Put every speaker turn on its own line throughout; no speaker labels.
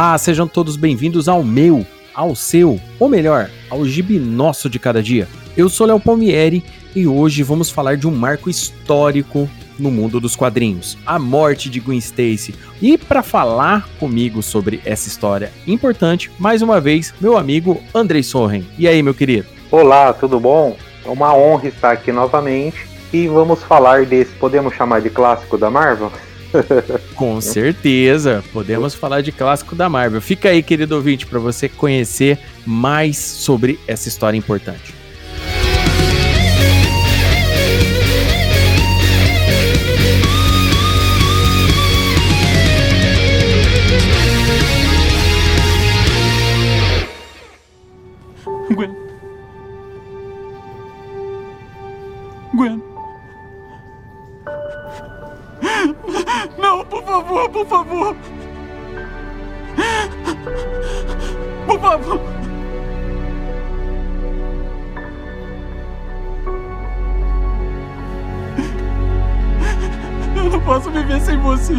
Olá, sejam todos bem-vindos ao meu, ao seu, ou melhor, ao gibi nosso de cada dia. Eu sou Léo Palmieri e hoje vamos falar de um marco histórico no mundo dos quadrinhos, a morte de Gwen Stacy. E para falar comigo sobre essa história importante, mais uma vez, meu amigo Andrei Sorren. E aí, meu querido?
Olá, tudo bom? É uma honra estar aqui novamente e vamos falar desse, podemos chamar de clássico da Marvel?
Com certeza, podemos falar de clássico da Marvel. Fica aí, querido ouvinte, para você conhecer mais sobre essa história importante.
Gwen. Gwen. Por favor, por favor. Por favor. Eu não posso viver sem você.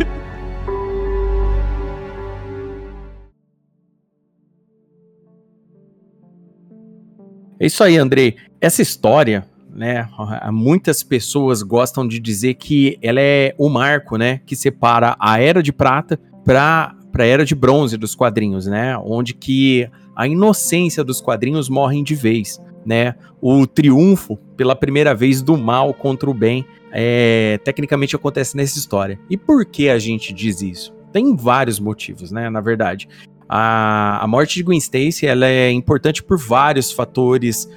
É isso aí, Andrei. Essa história né? Muitas pessoas gostam de dizer que ela é o marco, né, que separa a era de prata para para a era de bronze dos quadrinhos, né? Onde que a inocência dos quadrinhos morre de vez, né? O triunfo pela primeira vez do mal contra o bem é, tecnicamente acontece nessa história. E por que a gente diz isso? Tem vários motivos, né? Na verdade, a, a morte de Gwen Stacy ela é importante por vários fatores,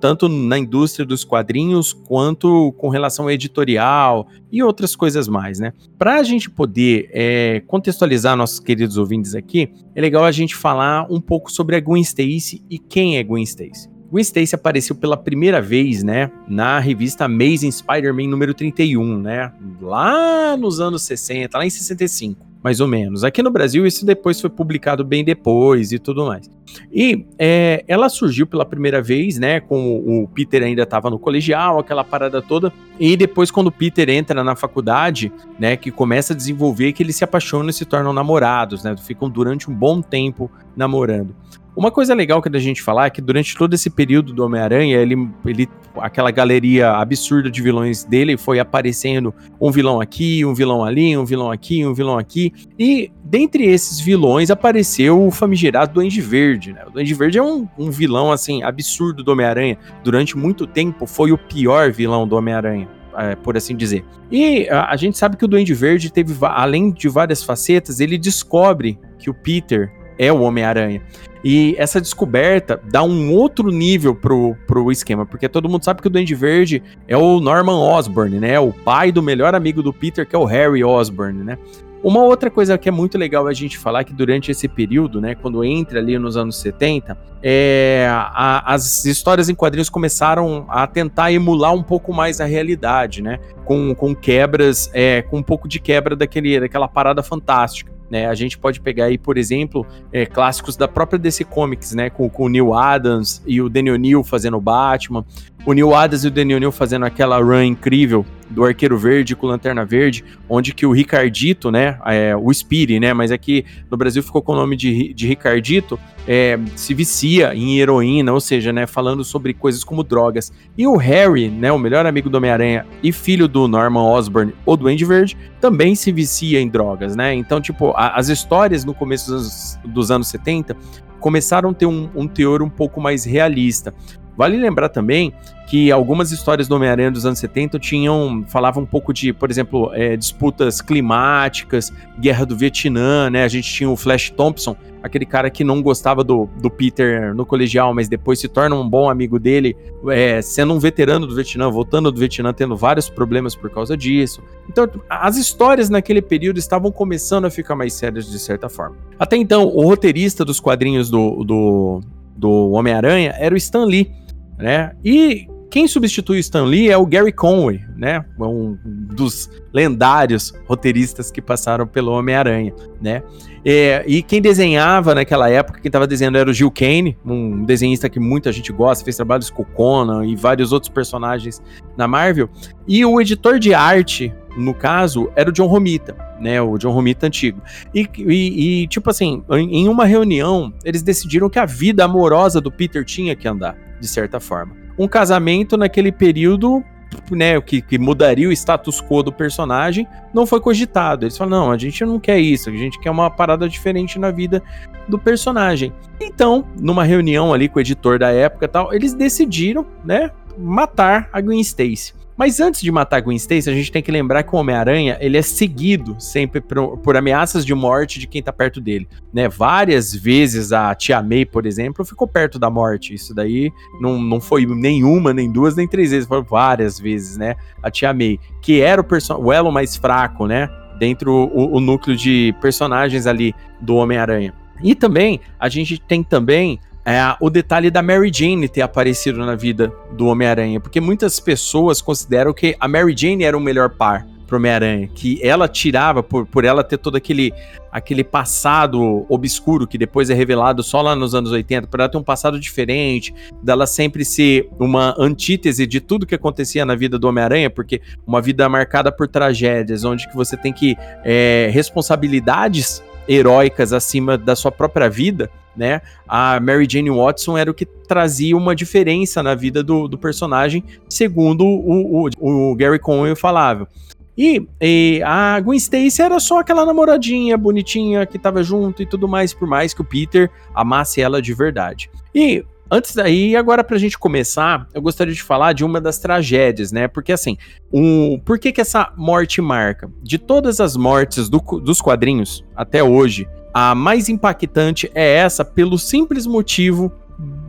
tanto na indústria dos quadrinhos quanto com relação ao editorial e outras coisas mais, né? Para a gente poder é, contextualizar nossos queridos ouvintes aqui, é legal a gente falar um pouco sobre a Gwen Stacy e quem é Gwen Stacy. Gwen Stacy apareceu pela primeira vez, né, na revista Amazing Spider-Man número 31, né, lá nos anos 60, lá em 65 mais ou menos. Aqui no Brasil, isso depois foi publicado bem depois e tudo mais. E é, ela surgiu pela primeira vez, né? Com o Peter ainda estava no colegial, aquela parada toda. E depois, quando o Peter entra na faculdade, né? Que começa a desenvolver que eles se apaixonam e se tornam namorados, né? Ficam durante um bom tempo namorando. Uma coisa legal que a gente falar é que durante todo esse período do Homem-Aranha, ele, ele, aquela galeria absurda de vilões dele foi aparecendo um vilão aqui, um vilão ali, um vilão aqui, um vilão aqui. E dentre esses vilões apareceu o famigerado Duende Verde, né? O Duende Verde é um, um vilão, assim, absurdo do Homem-Aranha. Durante muito tempo foi o pior vilão do Homem-Aranha. É, por assim dizer. E a, a, gente sabe que o Duende Verde teve, além de várias facetas, ele descobre que o Peter é o Homem-Aranha. E essa descoberta dá um outro nível pro, pro esquema, porque todo mundo sabe que o Duende Verde é o Norman Osborn, né? O pai do melhor amigo do Peter, que é o Harry Osborn, né? Uma outra coisa que é muito legal a gente falar que durante esse período, né, quando entra ali nos anos 70, é, a, as histórias em quadrinhos começaram a tentar emular um pouco mais a realidade, né, com, com quebras, é, com um pouco de quebra daquele, daquela parada fantástica. Né? A gente pode pegar aí, por exemplo, é, clássicos da própria DC Comics, né? Com, com o Neil Adams e o Daniel Neal fazendo o Batman, o Neil Adams e o Daniel Neal fazendo aquela run incrível do Arqueiro Verde com Lanterna Verde, onde que o Ricardito, né, é, o Spiri, né, mas aqui no Brasil ficou com o nome de, de Ricardito, é, se vicia em heroína, ou seja, né, falando sobre coisas como drogas. E o Harry, né, o melhor amigo do Homem-Aranha e filho do Norman Osborn, o Duende Verde, também se vicia em drogas, né? Então, tipo, a, as histórias no começo dos, dos anos 70 começaram a ter um, um teor um pouco mais realista. Vale lembrar também que algumas histórias do Homem-Aranha dos anos 70 tinham falavam um pouco de, por exemplo, é, disputas climáticas, guerra do Vietnã, né? A gente tinha o Flash Thompson, aquele cara que não gostava do, do Peter no colegial, mas depois se torna um bom amigo dele, é, sendo um veterano do Vietnã, voltando do Vietnã, tendo vários problemas por causa disso. Então, as histórias naquele período estavam começando a ficar mais sérias de certa forma. Até então, o roteirista dos quadrinhos do, do, do Homem-Aranha era o Stan Lee né? E quem substitui o Stan Lee é o Gary Conway, né? Um dos lendários roteiristas que passaram pelo Homem-Aranha, né? É, e quem desenhava naquela época, quem estava desenhando era o Gil Kane, um desenhista que muita gente gosta, fez trabalhos com Conan e vários outros personagens na Marvel. E o editor de arte, no caso, era o John Romita, né? O John Romita antigo. E, e, e tipo assim, em uma reunião, eles decidiram que a vida amorosa do Peter tinha que andar, de certa forma. Um casamento naquele período né, que, que, mudaria o status quo do personagem, não foi cogitado. Eles falaram: não, a gente não quer isso, a gente quer uma parada diferente na vida do personagem. Então, numa reunião ali com o editor da época tal, eles decidiram, né, matar a Gwen Stacy. Mas antes de matar Gwen Stacy, a gente tem que lembrar que o Homem-Aranha, ele é seguido sempre por, por, ameaças de morte de quem tá perto dele, né? Várias vezes a Tia May, por exemplo, ficou perto da morte. Isso daí não, não foi nenhuma, nem duas, nem três vezes, foram várias vezes, né? A Tia May, que era o, o elo mais fraco, né? Dentro o, o núcleo de personagens ali do Homem-Aranha. E também, a gente tem também é o detalhe da Mary Jane ter aparecido na vida do Homem-Aranha, porque muitas pessoas consideram que a Mary Jane era o melhor par pro Homem-Aranha, que ela tirava por, por ela ter todo aquele, aquele passado obscuro que depois é revelado só lá nos anos 80, por ela ter um passado diferente, dela sempre ser uma antítese de tudo que acontecia na vida do Homem-Aranha, porque uma vida marcada por tragédias, onde que você tem que é, responsabilidades heróicas acima da sua própria vida, né? A Mary Jane Watson era o que trazia uma diferença na vida do, do personagem, segundo o, o, o Gary Conway falava. E, e, a Gwen Stacy era só aquela namoradinha bonitinha que tava junto e tudo mais, por mais que o Peter amasse ela de verdade. E Antes daí, agora pra gente começar, eu gostaria de falar de uma das tragédias, né? Porque assim, um, por que que essa morte marca? De todas as mortes do, dos quadrinhos até hoje, a mais impactante é essa pelo simples motivo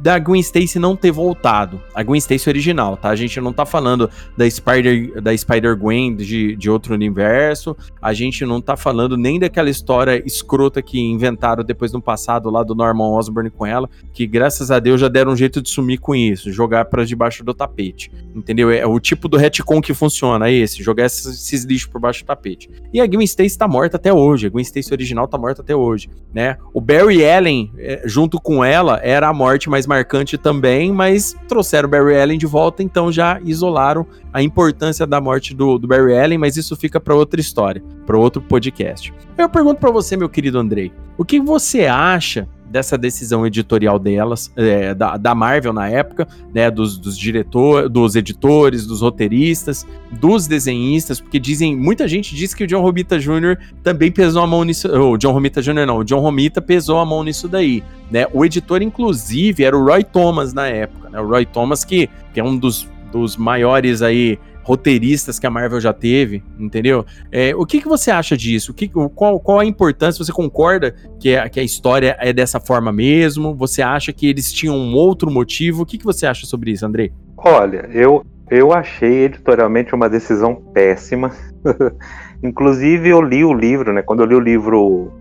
da Gwen Stacy não ter voltado. A Gwen Stacy original, tá? A gente não tá falando da Spider da Spider Gwen de, de outro universo. A gente não tá falando nem daquela história escrota que inventaram depois no passado lá do Norman Osborn com ela, que graças a Deus já deram um jeito de sumir com isso, jogar para debaixo do tapete. Entendeu? É o tipo do retcon que funciona, é esse, jogar esses, esses lixos por baixo do tapete. E a Gwen Stacy tá morta até hoje. A Gwen Stacy original tá morta até hoje, né? O Barry Allen é, junto com ela era a morte mais marcante também, mas trouxeram o Barry Allen de volta, então já isolaram a importância da morte do, do Barry Allen, mas isso fica para outra história, para outro podcast. Eu pergunto para você, meu querido Andrei, o que você acha dessa decisão editorial delas, é, da, da, Marvel na época, né, dos, dos diretores, dos editores, dos roteiristas, dos desenhistas, porque dizem, muita gente diz que o John Romita Jr. também pesou a mão nisso, o John Romita Jr. não, o John Romita pesou a mão nisso daí, né, o editor inclusive era o Roy Thomas na época, né, o Roy Thomas que, que é um dos, dos maiores aí roteiristas que a Marvel já teve, entendeu? É, o que, que você acha disso? O que, qual, qual a importância? Você concorda que a, que a história é dessa forma mesmo? Você acha que eles tinham um outro motivo? O que, que você acha sobre isso, Andrei?
Olha, eu, eu achei editorialmente uma decisão péssima. Inclusive, eu li o livro, né? Quando eu li o livro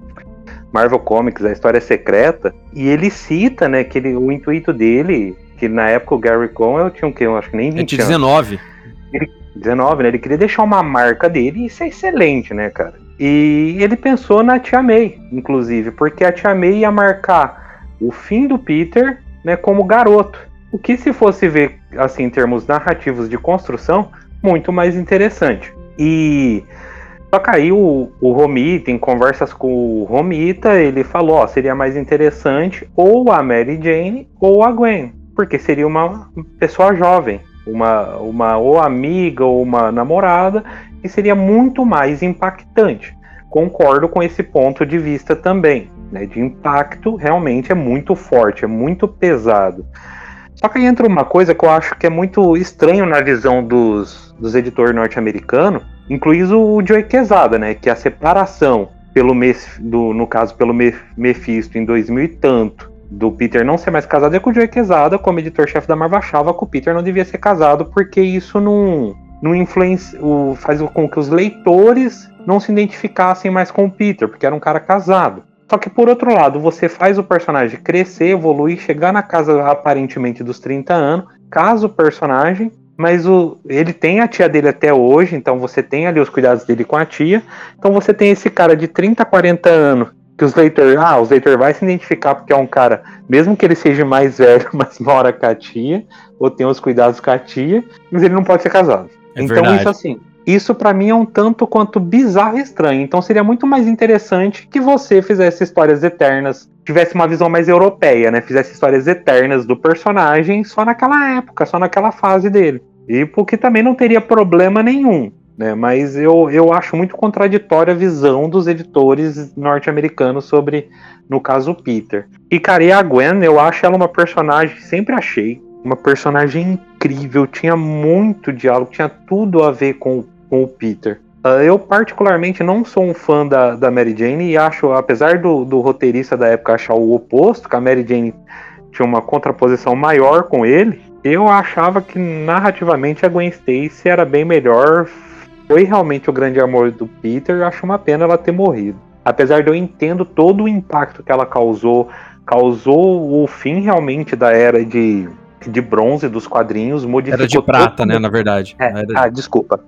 Marvel Comics, A História Secreta, e ele cita, né, que ele, o intuito dele, que na época o Gary Cohen tinha o quê? Eu acho que nem 20
anos. 19.
Ele, 19, né? Ele queria deixar uma marca dele e isso é excelente, né, cara? E ele pensou na Tia May, inclusive, porque a Tia May ia marcar o fim do Peter, né, como garoto. O que se fosse ver, assim, em termos narrativos de construção, muito mais interessante. E só aí o, o Romita, em conversas com o Romita, ele falou, ó, seria mais interessante ou a Mary Jane ou a Gwen, porque seria uma pessoa jovem uma, uma ou amiga ou uma namorada, e seria muito mais impactante. Concordo com esse ponto de vista também. Né, de impacto realmente é muito forte, é muito pesado. Só que aí entra uma coisa que eu acho que é muito estranho na visão dos, dos editores norte-americanos, incluindo o Joey Quesada, né? Que a separação pelo do, no caso pelo Mephisto em 2000 e tanto do Peter não ser mais casado é com o Joey Quesada, como editor-chefe da Marvel, achava que o Peter não devia ser casado, porque isso não, não influencia, faz com que os leitores não se identificassem mais com o Peter, porque era um cara casado. Só que por outro lado, você faz o personagem crescer, evoluir, chegar na casa aparentemente dos 30 anos, casa o personagem, mas o, ele tem a tia dele até hoje, então você tem ali os cuidados dele com a tia. Então você tem esse cara de 30, 40 anos que os leitores, ah, os leitores vai se identificar porque é um cara, mesmo que ele seja mais velho, mas mora com a tia, ou tem os cuidados com a tia, mas ele não pode ser casado. É então verdade. isso assim, isso para mim é um tanto quanto bizarro e estranho. Então seria muito mais interessante que você fizesse histórias eternas, tivesse uma visão mais europeia, né? Fizesse histórias eternas do personagem só naquela época, só naquela fase dele. E porque também não teria problema nenhum. Né, mas eu, eu acho muito contraditória a visão dos editores norte-americanos sobre, no caso, o Peter. E, cara, e a Gwen, eu acho ela uma personagem, sempre achei, uma personagem incrível, tinha muito diálogo, tinha tudo a ver com, com o Peter. Uh, eu, particularmente, não sou um fã da, da Mary Jane e acho, apesar do, do roteirista da época achar o oposto, que a Mary Jane tinha uma contraposição maior com ele, eu achava que narrativamente a Gwen Stacy era bem melhor. Foi realmente o grande amor do Peter, eu acho uma pena ela ter morrido. Apesar de eu entendo todo o impacto que ela causou, causou o fim realmente da era de de bronze dos quadrinhos, modificou.
Era de prata, todo... né? Na verdade.
É,
era...
Ah, desculpa.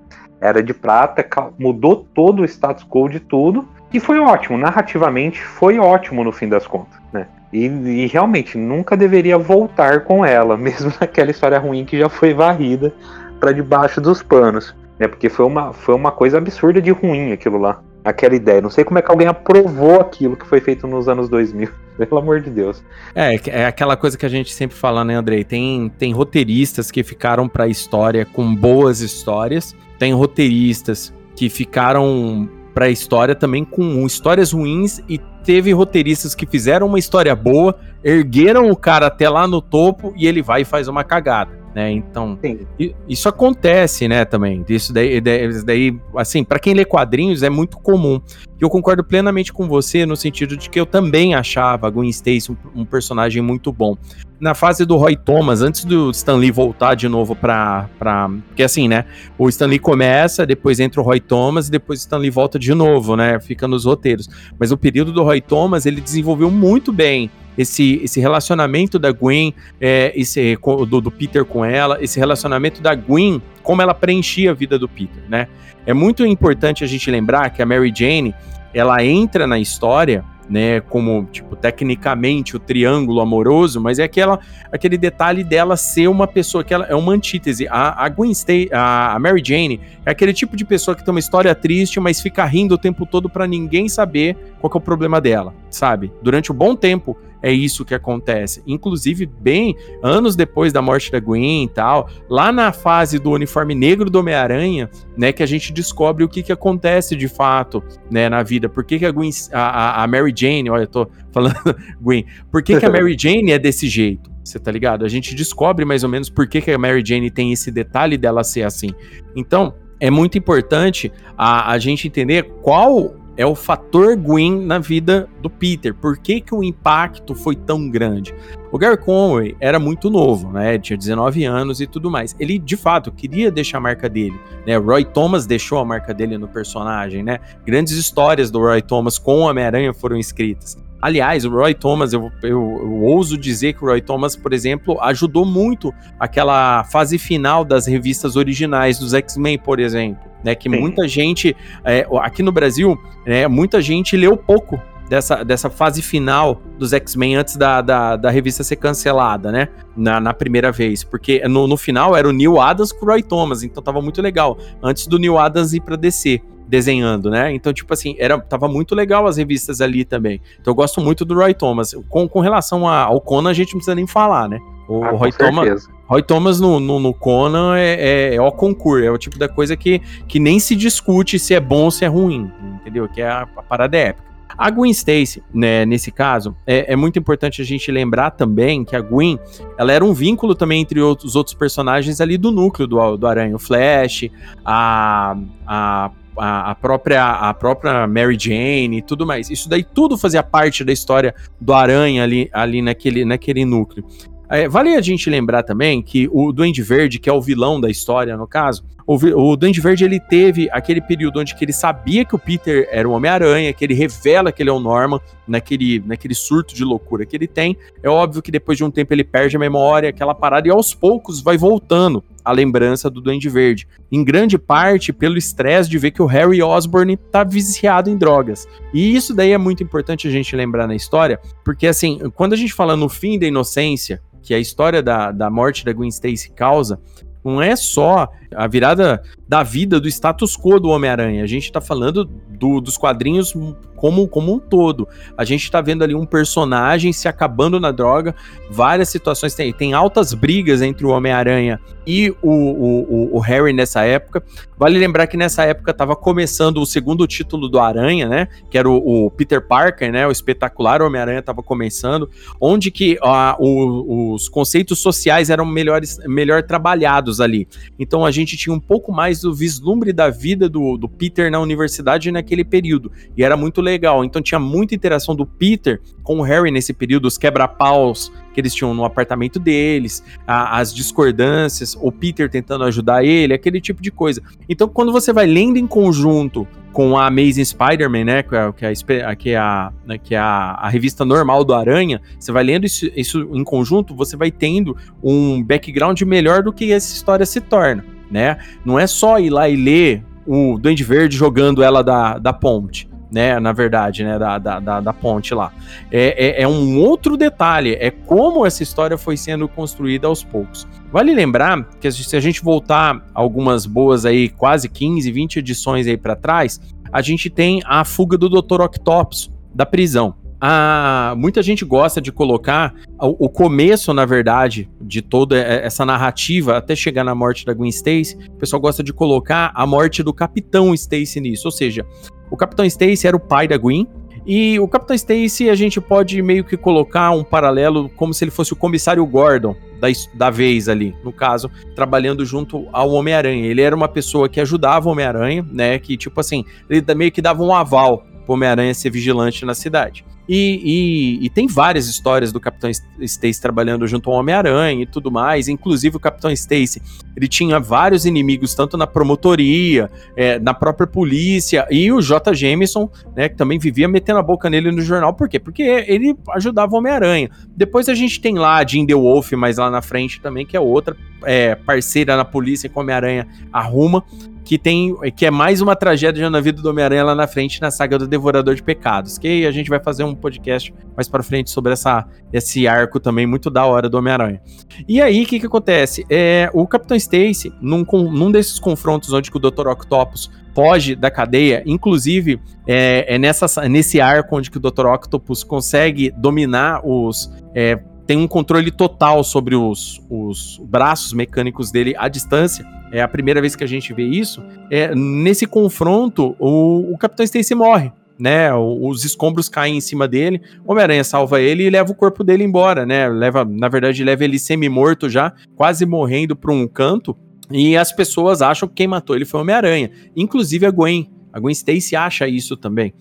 Era de prata, mudou todo o status quo de tudo. E foi ótimo, narrativamente foi ótimo no fim das contas, né? E, e, realmente nunca deveria voltar com ela, mesmo naquela história ruim que já foi varrida para debaixo dos panos, né? Porque foi uma, foi uma coisa absurda de ruim aquilo lá, aquela ideia. Não sei como é que alguém aprovou aquilo que foi feito nos anos 2000. Pelo amor de Deus.
É, é aquela coisa que a gente sempre fala, né, Andrei? Tem, tem roteiristas que ficaram pra história com boas histórias, tem roteiristas que ficaram pra história também com histórias ruins e teve roteiristas que fizeram uma história boa, ergueram o cara até lá no topo e ele vai e faz uma cagada né? Então, Sim. isso acontece, né, também. Isso daí, daí assim, para quem lê quadrinhos é muito comum. E eu concordo plenamente com você no sentido de que eu também achava Gwen Stacy um, um personagem muito bom. Na fase do Roy Thomas, antes do Stan Lee voltar de novo pra, pra. Porque assim, né? O Stan Lee começa, depois entra o Roy Thomas e depois o Stan Lee volta de novo, né? Fica nos roteiros. Mas o período do Roy Thomas, ele desenvolveu muito bem esse, esse relacionamento da Gwen, é, esse, do, do, Peter com ela, esse relacionamento da Gwen, como ela preenchia a vida do Peter, né? É muito importante a gente lembrar que a Mary Jane, ela entra na história né, como, tipo, tecnicamente o triângulo amoroso, mas é aquela, aquele detalhe dela ser uma pessoa que ela é uma antítese. A, a Gwen Stacy, a, a Mary Jane é aquele tipo de pessoa que tem uma história triste, mas fica rindo o tempo todo para ninguém saber qual é o problema dela, sabe? Durante um bom tempo é isso que acontece. Inclusive, bem anos depois da morte da Gwen e tal, lá na fase do uniforme negro do Homem-Aranha, né, que a gente descobre o que, que acontece de fato, né, na vida. Por que, que a Gwen, a, a Mary Jane, olha, eu tô falando Gwen, por que, que a Mary Jane é desse jeito? Você tá ligado? A gente descobre mais ou menos por que, que a Mary Jane tem esse detalhe dela ser assim. Então, é muito importante a, a gente entender qual é o fator Gwen na vida do Peter. Por que, que o impacto foi tão grande? O Gary Conway era muito novo, né? Tinha 19 anos e tudo mais. Ele, de fato, queria deixar a marca dele, né? Roy Thomas deixou a marca dele no personagem, né? Grandes histórias do Roy Thomas com o Homem-Aranha foram escritas. Aliás, o Roy Thomas, eu, eu, eu, ouso dizer que o Roy Thomas, por exemplo, ajudou muito aquela fase final das revistas originais dos X-Men, por exemplo né? Que Sim. muita gente, é, aqui no Brasil, né, muita gente leu pouco dessa, dessa fase final dos X-Men antes da, da, da, revista ser cancelada, né? Na, na primeira vez. Porque no, no final era o Neil Adams com o Roy Thomas, então tava muito legal. Antes do Neil Adams ir pra DC desenhando, né? Então, tipo assim, era, tava muito legal as revistas ali também. Então eu gosto muito do Roy Thomas. Com, com relação a, ao Conan, a gente não precisa nem falar, né? O,
ah,
Roy Thomas. Roy Thomas no, no, no Conan é, é, é, o concurso, é o tipo da coisa que, que nem se discute se é bom ou se é ruim, entendeu? Que é a, a parada épica. A Gwen Stacy, né, nesse caso, é, é, muito importante a gente lembrar também que a Gwen, ela era um vínculo também entre os outros personagens ali do núcleo do, do Aranha, o Flash, a, a a, própria, a própria Mary Jane e tudo mais. Isso daí tudo fazia parte da história do Aranha ali, ali naquele, naquele núcleo. É, vale a gente lembrar também que o Duende Verde, que é o vilão da história, no caso, o, o Duende Verde ele teve aquele período onde que ele sabia que o Peter era o Homem-Aranha, que ele revela que ele é o Norman, naquele, naquele surto de loucura que ele tem. É óbvio que depois de um tempo ele perde a memória, aquela parada, e aos poucos vai voltando a lembrança do Duende Verde. Em grande parte pelo estresse de ver que o Harry Osborn tá viciado em drogas. E isso daí é muito importante a gente lembrar na história, porque assim, quando a gente fala no fim da inocência, que a história da, da morte da Gwen Stacy causa, não é só a virada da vida do status quo do Homem-Aranha. A gente está falando do, dos quadrinhos como, como um todo. A gente está vendo ali um personagem se acabando na droga, várias situações. Tem, tem altas brigas entre o Homem-Aranha e o, o, o, Harry nessa época. Vale lembrar que nessa época estava começando o segundo título do Aranha, né? Que era o, o Peter Parker, né? O espetacular Homem-Aranha estava começando, onde que o, os conceitos sociais eram melhores, melhor trabalhados ali. Então a gente tinha um pouco mais do vislumbre da vida do, do Peter na universidade naquele período. E era muito legal. Então tinha muita interação do Peter com o Harry nesse período, os quebra-paus que eles tinham no apartamento deles, a, as discordâncias, o Peter tentando ajudar ele, aquele tipo de coisa. Então, quando você vai lendo em conjunto com a Amazing Spider-Man, né, que é, é, que é, a, né, que é a, a, revista normal do Aranha, você vai lendo isso, isso em conjunto, você vai tendo um background melhor do que essa história se torna, né? Não é só ir lá e ler o Duende Verde jogando ela da, da ponte né? Na verdade, né? Da, da, da, da ponte lá. É, é, é, um outro detalhe, é como essa história foi sendo construída aos poucos. Vale lembrar que se a gente voltar algumas boas aí, quase 15, 20 edições aí para trás, a gente tem a fuga do Dr. Octopus da prisão. Ah, muita gente gosta de colocar o, o, começo, na verdade, de toda essa narrativa até chegar na morte da Gwen Stacy. O pessoal gosta de colocar a morte do Capitão Stacy nisso, ou seja, o Capitão Stacy era o pai da Gwen. E o Capitão Stacy a gente pode meio que colocar um paralelo como se ele fosse o comissário Gordon da, da vez ali, no caso, trabalhando junto ao Homem-Aranha. Ele era uma pessoa que ajudava o Homem-Aranha, né? Que tipo assim, ele meio que dava um aval Homem-Aranha ser vigilante na cidade. E, e, e, tem várias histórias do Capitão Stacy trabalhando junto ao Homem-Aranha e tudo mais. Inclusive, o Capitão Stacy ele tinha vários inimigos, tanto na promotoria, é, na própria polícia, e o J. Jameson, né, que também vivia metendo a boca nele no jornal. Por quê? Porque ele ajudava o Homem-Aranha. Depois a gente tem lá a Jean The Wolf, mais lá na frente também, que é outra é, parceira na polícia que o Homem-Aranha arruma que tem que é mais uma tragédia na vida do Homem-Aranha lá na frente na saga do Devorador de Pecados, que a gente vai fazer um podcast mais para frente sobre essa, esse arco também muito da hora do Homem-Aranha. E aí, o que que acontece? É, o Capitão Stacy, num, num desses confrontos onde o Dr. Octopus foge da cadeia, inclusive é, é nessa, nesse arco onde que o Dr. Octopus consegue dominar os é, tem um controle total sobre os, os braços mecânicos dele à distância. É a primeira vez que a gente vê isso. É, nesse confronto, o, o Capitão Stacy morre. Né, os escombros caem em cima dele, Homem-Aranha salva ele e leva o corpo dele embora, né? Leva, na verdade, leva ele semi-morto já, quase morrendo para um canto. E as pessoas acham que quem matou ele foi Homem-Aranha, inclusive a Gwen. A Gwen Stacy acha isso também.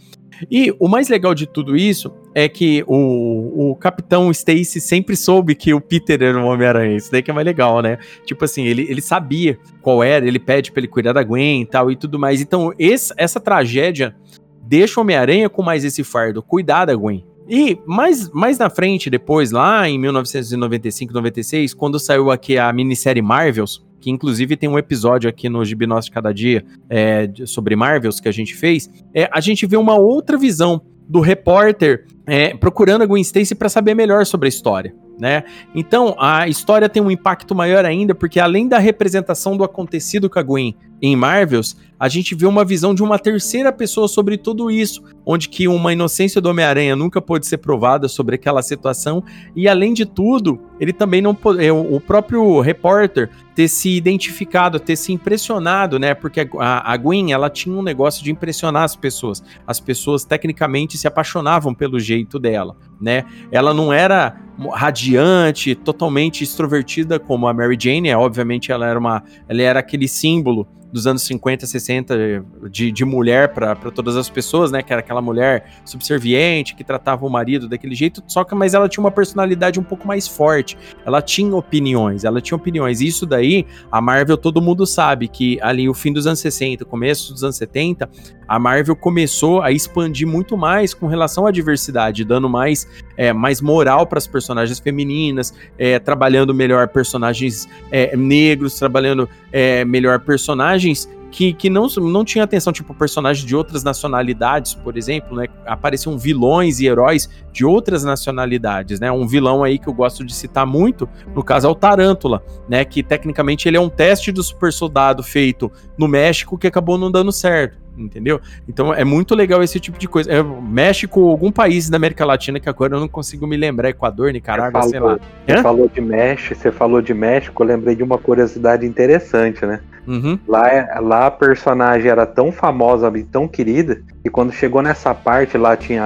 E o mais legal de tudo isso é que o, o Capitão Stacy sempre soube que o Peter era um Homem-Aranha. Isso daí que é mais legal, né? Tipo assim, ele, ele sabia qual era, ele pede pra ele cuidar da Gwen e tal e tudo mais. Então, esse, essa tragédia deixa o Homem-Aranha com mais esse fardo, cuidar da Gwen. E mais, mais na frente, depois, lá em 1995, 96, quando saiu aqui a minissérie Marvels, que inclusive tem um episódio aqui no Gibi Nosso de Cada Dia é, sobre Marvels que a gente fez, é, a gente vê uma outra visão do repórter é, procurando a Gwen Stacy para saber melhor sobre a história. Né? Então, a história tem um impacto maior ainda, porque além da representação do acontecido com a Gwen em Marvels, a gente vê uma visão de uma terceira pessoa sobre tudo isso, onde que uma inocência do Homem-Aranha nunca pode ser provada sobre aquela situação, e além de tudo, ele também não pode, é, o próprio repórter ter se identificado, ter se impressionado, né? Porque a, a Gwen, ela tinha um negócio de impressionar as pessoas. As pessoas tecnicamente se apaixonavam pelo jeito dela, né? Ela não era radiante, totalmente extrovertida como a Mary Jane, é, obviamente ela era uma, ela era aquele símbolo dos anos 50, 60 de, de mulher para todas as pessoas, né? Que era aquela mulher subserviente que tratava o marido daquele jeito, só que mas ela tinha uma personalidade um pouco mais forte. Ela tinha opiniões, ela tinha opiniões. Isso daí, a Marvel todo mundo sabe que ali o fim dos anos 60, começo dos anos 70, a Marvel começou a expandir muito mais com relação à diversidade, dando mais é, mais moral para as personagens femininas, é, trabalhando melhor personagens é, negros, trabalhando é, melhor personagens que, que não, não tinha atenção, tipo, personagens de outras nacionalidades, por exemplo, né? Apareciam vilões e heróis de outras nacionalidades, né? Um vilão aí que eu gosto de citar muito, no caso é o Tarântula, né? Que tecnicamente ele é um teste do super soldado feito no México que acabou não dando certo entendeu? Então é muito legal esse tipo de coisa. É, México, algum país da América Latina que agora eu não consigo me lembrar, Equador, Nicarágua, sei lá.
Você falou de México, você falou de México, eu lembrei de uma curiosidade interessante, né? Uhum. Lá, lá a personagem era tão famosa e tão querida que quando chegou nessa parte lá tinha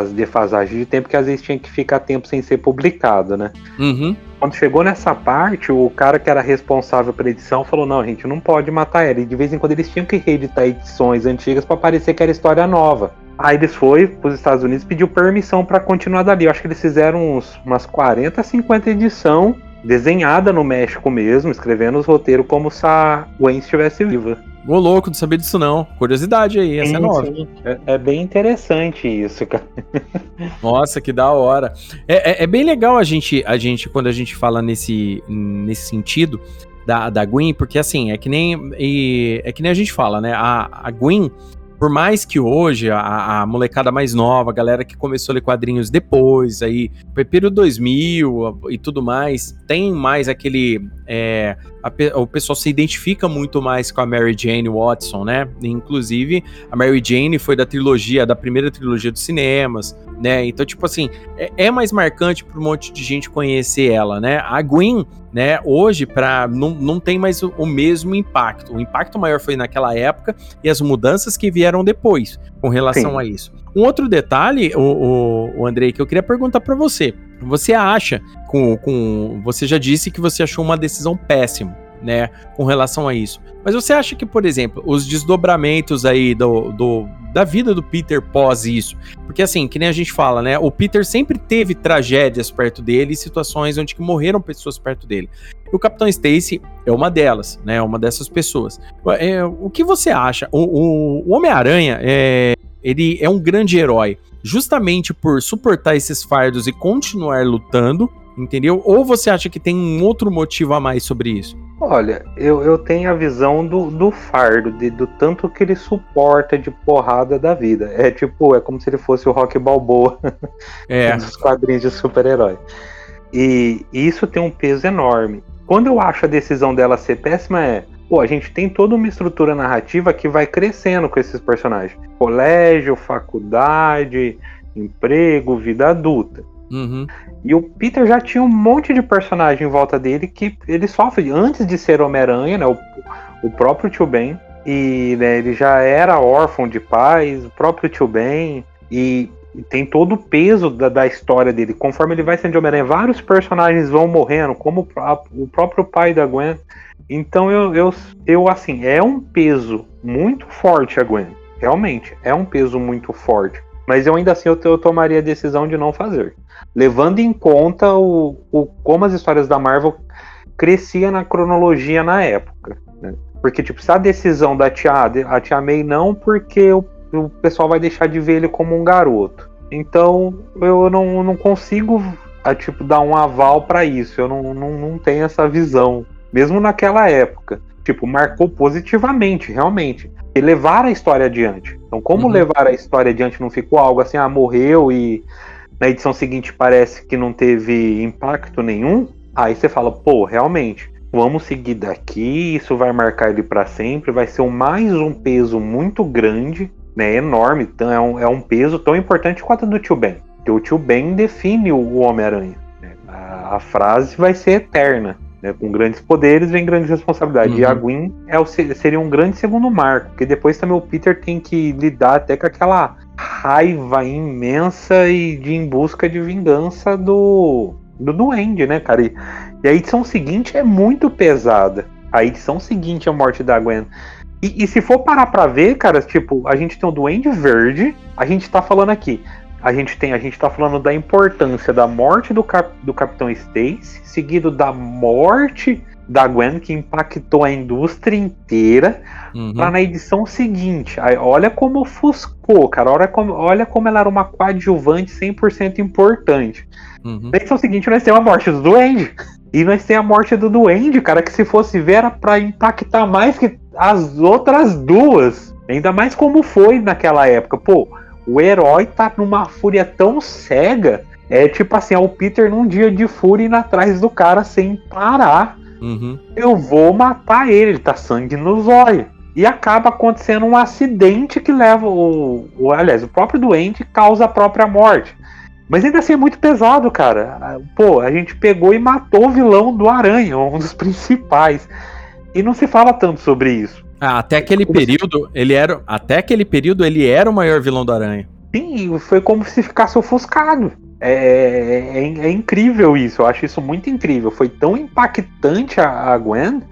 as defasagens de tempo que às vezes tinha que ficar tempo sem ser publicado, né? Uhum. Quando chegou nessa parte, o cara que era responsável pela edição falou: não, a gente não pode matar ela. E de vez em quando eles tinham que reeditar edições antigas para parecer que era história nova. Aí eles foi para os Estados Unidos pediu permissão para continuar dali. Eu acho que eles fizeram uns, umas 40, 50 edição desenhada no México mesmo, escrevendo os roteiros como se a Gwen estivesse viva.
Ô louco, não sabia disso não. Curiosidade aí, essa é sim, é nova.
É, é, bem interessante isso, cara.
Nossa, que da hora. É, é, é, bem legal a gente, a gente, quando a gente fala nesse, nesse sentido da, da Gwen, porque assim, é que nem, é que nem a gente fala, né? A, a Gwen, por mais que hoje a, a, molecada mais nova, a galera que começou a ler quadrinhos depois, aí, período 2000 e tudo mais, tem mais aquele. É, a, o pessoal se identifica muito mais com a Mary Jane Watson, né? Inclusive, a Mary Jane foi da trilogia, da primeira trilogia dos cinemas, né? Então, tipo assim, é, é mais marcante para um monte de gente conhecer ela, né? A Gwen né? Hoje, para não, não tem mais o, o, mesmo impacto. O impacto maior foi naquela época e as mudanças que vieram depois com relação Sim. a isso. Um outro detalhe, o, o, o Andrei, que eu queria perguntar para você. Você acha, com, com. Você já disse que você achou uma decisão péssima né, com relação a isso. Mas você acha que, por exemplo, os desdobramentos aí do, do, da vida do Peter pós isso, porque assim, que nem a gente fala, né, o Peter sempre teve tragédias perto dele, situações onde que morreram pessoas perto dele. E o Capitão Stacy é uma delas, né, uma dessas pessoas. É, o que você acha? O, o, o Homem-Aranha, é, ele é um grande herói, justamente por suportar esses fardos e continuar lutando, entendeu? Ou você acha que tem um outro motivo a mais sobre isso?
Olha, eu, eu tenho a visão do, do fardo, de, do tanto que ele suporta de porrada da vida. É tipo, é como se ele fosse o Rock Balboa é. dos quadrinhos de super-herói. E, e isso tem um peso enorme. Quando eu acho a decisão dela ser péssima é, pô, a gente tem toda uma estrutura narrativa que vai crescendo com esses personagens. Colégio, faculdade, emprego, vida adulta. Uhum. E o Peter já tinha um monte de personagem em volta dele que ele sofre antes de ser Homem-Aranha, né? O, o próprio Tio Ben. E né, ele já era órfão de pais, o próprio Tio Ben. E, tem todo o peso da, da, história dele. Conforme ele vai sendo Homem-Aranha, vários personagens vão morrendo, como o, o próprio pai da Gwen. Então eu, eu, eu, assim, é um peso muito forte a Gwen. Realmente, é um peso muito forte. Mas eu ainda assim eu, eu tomaria a decisão de não fazer levando em conta o, o como as histórias da Marvel crescia na cronologia na época. Né? Porque, tipo, se a decisão da tia, a tia May não, porque o, o pessoal vai deixar de ver ele como um garoto. Então, eu não, não consigo, a, tipo, dar um aval para isso. Eu não, não, não tenho essa visão. Mesmo naquela época. Tipo, marcou positivamente, realmente. E levar a história adiante. Então, como uhum. levar a história adiante não ficou algo assim, ah, morreu e na edição seguinte parece que não teve impacto nenhum, aí você fala, pô, realmente, vamos seguir daqui, isso vai marcar ele para sempre, vai ser um, mais um peso muito grande, né, enorme, então é um, é um peso tão importante quanto o do Tio Ben. Porque o Tio Ben define o Homem-Aranha. Né? A, a, frase vai ser eterna. Né? Com grandes poderes vem grandes responsabilidades. Uhum. E a uhum. Gwen é o, seria um grande segundo marco, porque depois também o Peter tem que lidar até com aquela raiva imensa e de em busca de vingança do, do Duende, né, cara? E, e a edição seguinte é muito pesada. A edição seguinte é a morte da Gwen. E, e, se for parar pra ver, cara, tipo, a gente tem o Duende Verde, a gente tá falando aqui. A gente tem, a gente tá falando da importância da morte do, cap, do Capitão Stacy, seguido da morte da Gwen que impactou a indústria inteira uhum. para na edição seguinte. Aí, olha como ofuscou, cara. Olha como, olha como ela era uma coadjuvante 100% importante. Uhum. Na edição seguinte, nós temos a morte do Duende. E nós temos a morte do Duende, cara, que se fosse ver era pra impactar mais que as outras duas. Ainda mais como foi naquela época. Pô, o herói tá numa fúria tão cega. É tipo assim, é o Peter num dia de fúria indo atrás do cara sem parar. Uhum. Eu vou matar ele, ele tá sangue nos olhos. E acaba acontecendo um acidente que leva o, o. Aliás, o próprio doente causa a própria morte. Mas ainda assim é muito pesado, cara. Pô, a gente pegou e matou o vilão do Aranha, um dos principais. E não se fala tanto sobre isso.
Ah, até aquele período, ele era. Até aquele período ele era o maior vilão do Aranha.
Sim, foi como se ficasse ofuscado. É, é, é, incrível isso, eu acho isso muito incrível. Foi tão impactante a, a Gwen.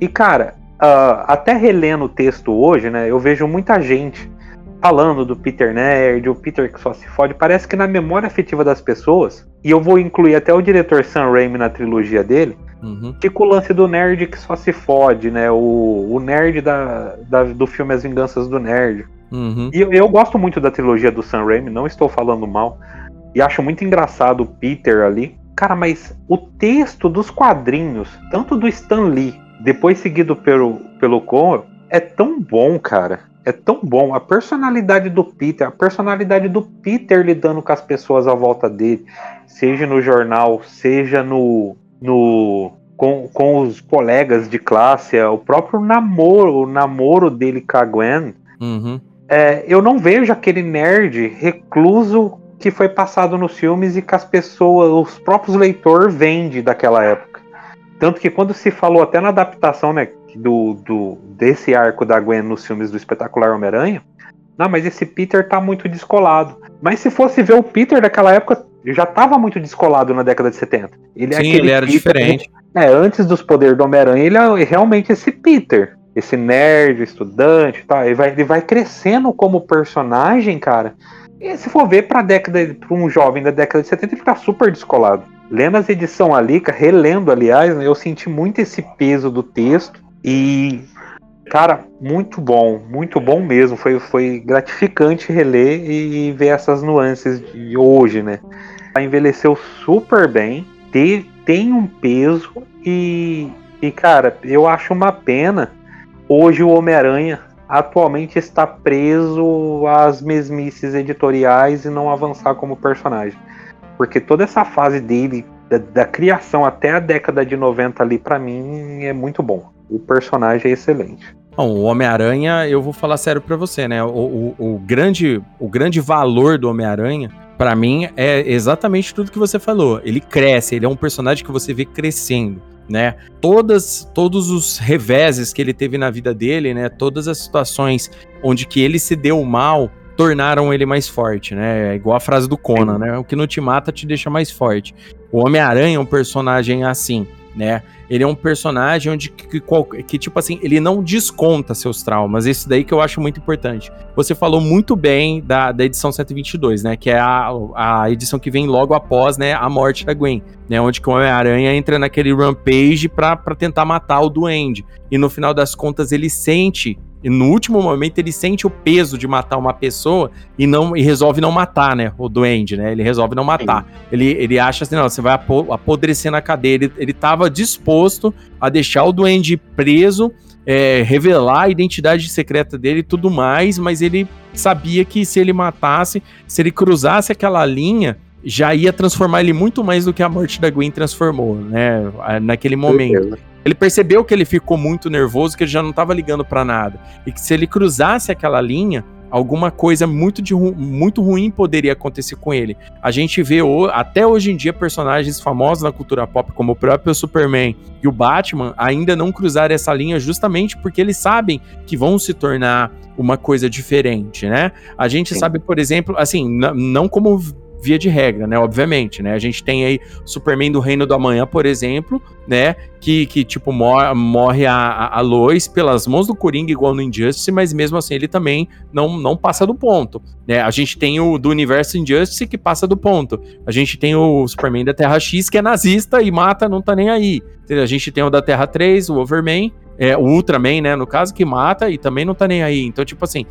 E, cara, uh, até relendo o texto hoje, né, eu vejo muita gente falando do Peter Nerd, o Peter que só se fode. Parece que na memória afetiva das pessoas, e eu vou incluir até o diretor Sam Raimi na trilogia dele, uhum. fica o lance do nerd que só se fode, né? O, o nerd da, da, do filme As Vinganças do Nerd. Uhum. E eu, eu gosto muito da trilogia do Sam Raimi, não estou falando mal. E acho muito engraçado o Peter ali. Cara, mas o texto dos quadrinhos, tanto do Stan Lee, depois seguido pelo, pelo Conor, é tão bom, cara. É tão bom. A personalidade do Peter, a personalidade do Peter lidando com as pessoas à volta dele, seja no jornal, seja no. No com, com os colegas de classe, é, o próprio namoro, o namoro dele com a Gwen. Uhum. É, eu não vejo aquele nerd recluso que foi passado nos filmes e que as pessoas, os próprios leitores vendem daquela época. Tanto que quando se falou até na adaptação né, do, do, desse arco da Gwen nos filmes do espetacular Homem-Aranha, não, mas esse Peter tá muito descolado. Mas se fosse ver o Peter daquela época, já estava muito descolado na década de 70.
Ele é Sim, ele era Peter, diferente.
É, antes dos poderes do Homem-Aranha, ele é realmente esse Peter. Esse nerd, estudante, tá? Ele vai, ele vai crescendo como personagem, cara. E se for ver pra década, para um jovem da década de 70, ele fica super descolado. Lendo as edições ali, relendo, aliás, né, eu senti muito esse peso do texto. E, cara, muito bom, muito bom mesmo. Foi, foi gratificante reler e ver essas nuances de hoje, né? Ela envelheceu super bem, tem, tem um peso e, e, cara, eu acho uma pena hoje o Homem-Aranha atualmente está preso às mesmices editoriais e não avançar como personagem. Porque toda essa fase dele, da, da criação até a década de 90 ali, para mim, é muito bom. O personagem é excelente.
Bom, o Homem-Aranha, eu vou falar sério para você, né? O, o, o, grande, o grande valor do Homem-Aranha, para mim, é exatamente tudo que você falou. Ele cresce, ele é um personagem que você vê crescendo né? Todas, todos os reveses que ele teve na vida dele, né? Todas as situações onde que ele se deu mal tornaram ele mais forte, né? É igual a frase do Conan, né? O que não te mata te deixa mais forte. O Homem-Aranha é um personagem assim né? Ele é um personagem onde que, que, que, tipo assim, ele não desconta seus traumas. Esse daí que eu acho muito importante. Você falou muito bem da, da edição 122, né? Que é a, a edição que vem logo após, né, a morte da Gwen, né? Onde que o Homem-Aranha entra naquele rampage pra tentar matar o Duende. E no final das contas ele sente e no último momento ele sente o peso de matar uma pessoa e não e resolve não matar, né? O duende, né? Ele resolve não matar. Ele, ele acha assim, não, você vai apodrecer na cadeia. Ele, ele tava disposto a deixar o duende preso, é, revelar a identidade secreta dele e tudo mais, mas ele sabia que se ele matasse, se ele cruzasse aquela linha, já ia transformar ele muito mais do que a morte da Gwen transformou, né? Naquele momento. Ele percebeu que ele ficou muito nervoso, que ele já não estava ligando para nada. E que se ele cruzasse aquela linha, alguma coisa muito, de ru muito ruim poderia acontecer com ele. A gente vê até hoje em dia personagens famosos na cultura pop, como o próprio Superman e o Batman, ainda não cruzar essa linha justamente porque eles sabem que vão se tornar uma coisa diferente, né? A gente Sim. sabe, por exemplo, assim, não como via de regra, né? Obviamente, né? A gente tem aí Superman do Reino do Amanhã, por exemplo, né? Que, que tipo, mor morre a, a Lois pelas mãos do Coringa, igual no Injustice, mas mesmo assim ele também não, não passa do ponto, né? A gente tem o do universo Injustice que passa do ponto. A gente tem o Superman da Terra X que é nazista e mata, não tá nem aí. A gente tem o da Terra 3, o Overman, é, o Ultraman, né, no caso, que mata e também não tá nem aí. Então, tipo assim,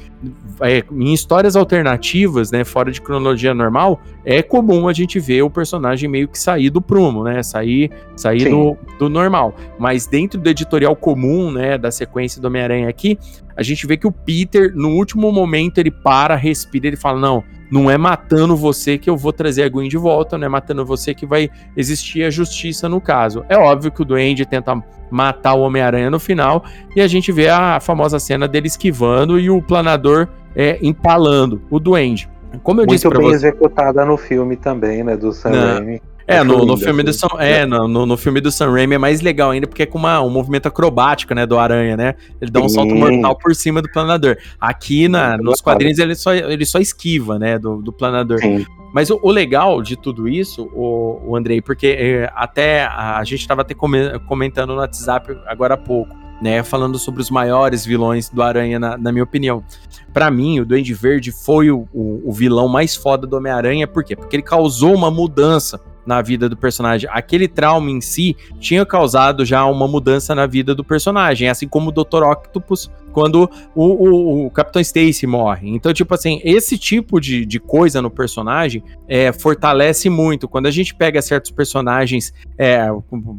é, em histórias alternativas, né, fora de cronologia normal, é comum a gente ver o personagem meio que sair do prumo, né, sair, sair do, do normal. Mas dentro do editorial comum, né, da sequência do Homem-Aranha aqui, a gente vê que o Peter, no último momento, ele para, respira, ele fala, não, não é matando você que eu vou trazer a Gwen de volta, não é matando você que vai existir a justiça no caso. É óbvio que o Duende tenta matar o Homem-Aranha no final e a gente vê a famosa cena dele esquivando e o planador é, empalando o Duende.
Como eu Muito disse bem você... executada no filme também, né, do Sam Raimi.
É, no, no filme do Sam, é, no, no, filme do Sam Raimi é mais legal ainda, porque é com uma, um movimento acrobático, né, do Aranha, né? Ele dá um salto mortal por cima do planador. Aqui na, nos quadrinhos ele só, ele só esquiva, né, do, do planador. Sim. Mas o, o, legal de tudo isso, o, o Andrei, porque é, até a, a gente estava até comentando no WhatsApp agora há pouco, né, falando sobre os maiores vilões do Aranha, na, na minha opinião. Para mim, o Duende Verde foi o, o, o vilão mais foda do Homem-Aranha, por quê? Porque ele causou uma mudança na vida do personagem. Aquele trauma em si tinha causado já uma mudança na vida do personagem, assim como o Dr. Octopus quando o, o, o Capitão Stacy morre. Então, tipo assim, esse tipo de, de coisa no personagem é, fortalece muito. Quando a gente pega certos personagens, é,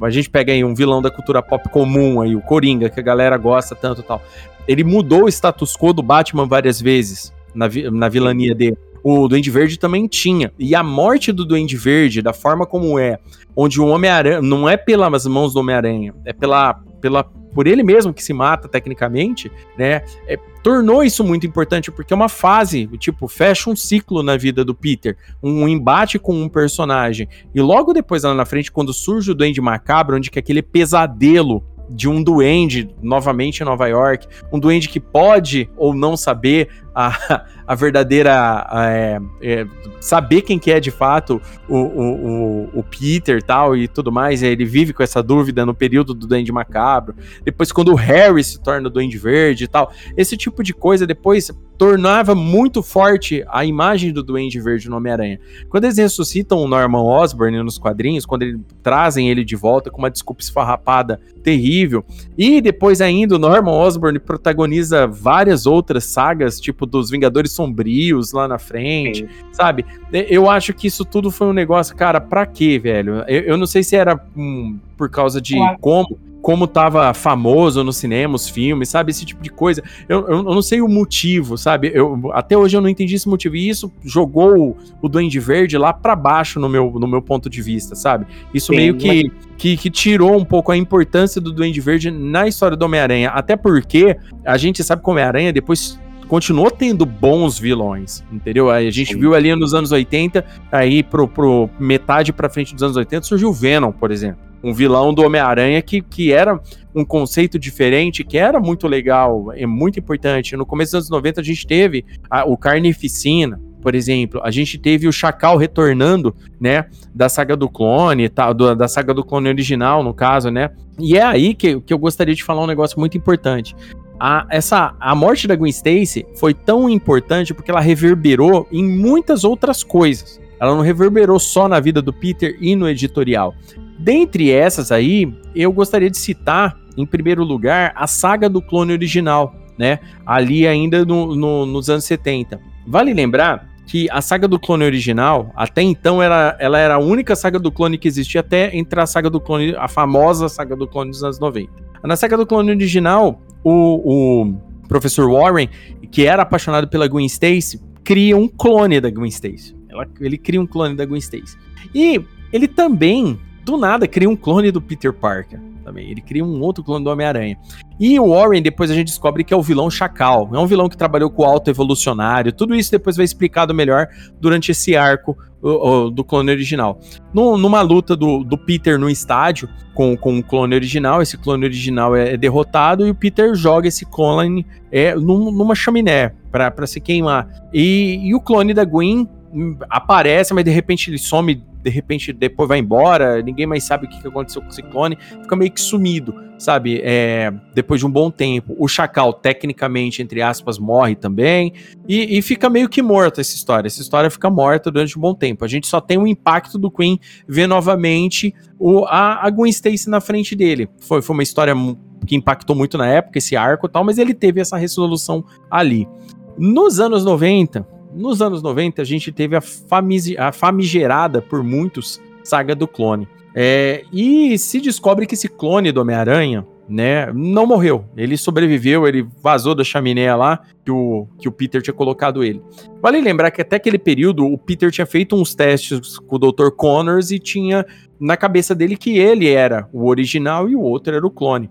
a gente pega aí um vilão da cultura pop comum, aí, o Coringa, que a galera gosta tanto tal. Ele mudou o status quo do Batman várias vezes na, na vilania dele o Duende Verde também tinha. E a morte do Duende Verde, da forma como é, onde o Homem-Aranha não é pelas mãos do Homem-Aranha, é pela, pela por ele mesmo que se mata tecnicamente, né? É, tornou isso muito importante porque é uma fase, tipo, fecha um ciclo na vida do Peter, um embate com um personagem. E logo depois lá na frente, quando surge o Duende Macabro, onde que aquele pesadelo de um duende novamente em Nova York, um duende que pode ou não saber a, a verdadeira. É, é, saber quem que é de fato o, o, o, Peter tal e tudo mais. Ele vive com essa dúvida no período do Duende Macabro. Depois, quando o Harry se torna o Duende Verde e tal. Esse tipo de coisa depois tornava muito forte a imagem do Duende Verde no Homem-Aranha. Quando eles ressuscitam o Norman Osborn nos quadrinhos, quando eles trazem ele de volta com uma desculpa esfarrapada terrível, e depois ainda o Norman Osborn protagoniza várias outras sagas, tipo dos Vingadores Sombrios lá na frente, Sim. sabe? Eu acho que isso tudo foi um negócio, cara, pra quê, velho? Eu, eu não sei se era hum, por causa de claro. como como tava famoso no cinema, os filmes, sabe? Esse tipo de coisa. Eu, eu, eu, não sei o motivo, sabe? Eu, até hoje eu não entendi esse motivo. E isso jogou o, o Duende Verde lá para baixo no meu, no meu ponto de vista, sabe? Isso Sim, meio que, mas... que, que tirou um pouco a importância do Duende Verde na história do Homem-Aranha. Até porque a gente sabe que o Homem-Aranha depois continuou tendo bons vilões, entendeu? A gente Sim. viu ali nos anos 80, aí pro, pro metade pra frente dos anos 80 surgiu o Venom, por exemplo. Um vilão do Homem-Aranha que, que era um conceito diferente, que era muito legal, é muito importante. No começo dos anos 90 a gente teve a, o Carnificina, por exemplo, a gente teve o Chacal retornando, né, da saga do clone, tá, do, da saga do clone original, no caso, né, e é aí que, que eu gostaria de falar um negócio muito importante a, essa, a morte da Gwen Stacy foi tão importante porque ela reverberou em muitas outras coisas. Ela não reverberou só na vida do Peter e no editorial. Dentre essas aí, eu gostaria de citar, em primeiro lugar, a saga do clone original, né? Ali ainda no, no, nos anos 70. Vale lembrar que a saga do clone original, até então, era, ela era a única saga do clone que existia até entrar a saga do clone, a famosa saga do clone dos anos 90. Na saga do clone original, o, o professor Warren, que era apaixonado pela Gwen Stacy, cria um clone da Gwen Stacy. Ela, ele cria um clone da Gwen Stacy. E ele também, do nada, cria um clone do Peter Parker. Também. Ele cria um outro clone do Homem-Aranha. E o Warren, depois a gente descobre que é o vilão Chacal. É um vilão que trabalhou com o Alto Evolucionário. Tudo isso depois vai explicado melhor durante esse arco o, o, do clone original. No, numa luta do, do Peter no estádio com, com o clone original, esse clone original é, é derrotado e o Peter joga esse clone é, num, numa chaminé para se queimar. E, e, o clone da Gwen aparece, mas de repente ele some, de repente depois vai embora, ninguém mais sabe o que aconteceu com esse clone, fica meio que sumido, sabe? É, depois de um bom tempo. O Chacal, tecnicamente, entre aspas, morre também, e, e, fica meio que morta essa história. Essa história fica morta durante um bom tempo. A gente só tem o impacto do Queen ver novamente o, a, a Gwen Stacy na frente dele. Foi, foi uma história que impactou muito na época, esse arco e tal, mas ele teve essa resolução ali. Nos anos 90, nos anos 90, a gente teve a, a famigerada por muitos saga do clone. É, e se descobre que esse clone do Homem-Aranha, né, não morreu. Ele sobreviveu, ele vazou da chaminé lá que o, que o Peter tinha colocado ele. Vale lembrar que até aquele período o Peter tinha feito uns testes com o Dr. Connors e tinha na cabeça dele que ele era o original e o outro era o clone.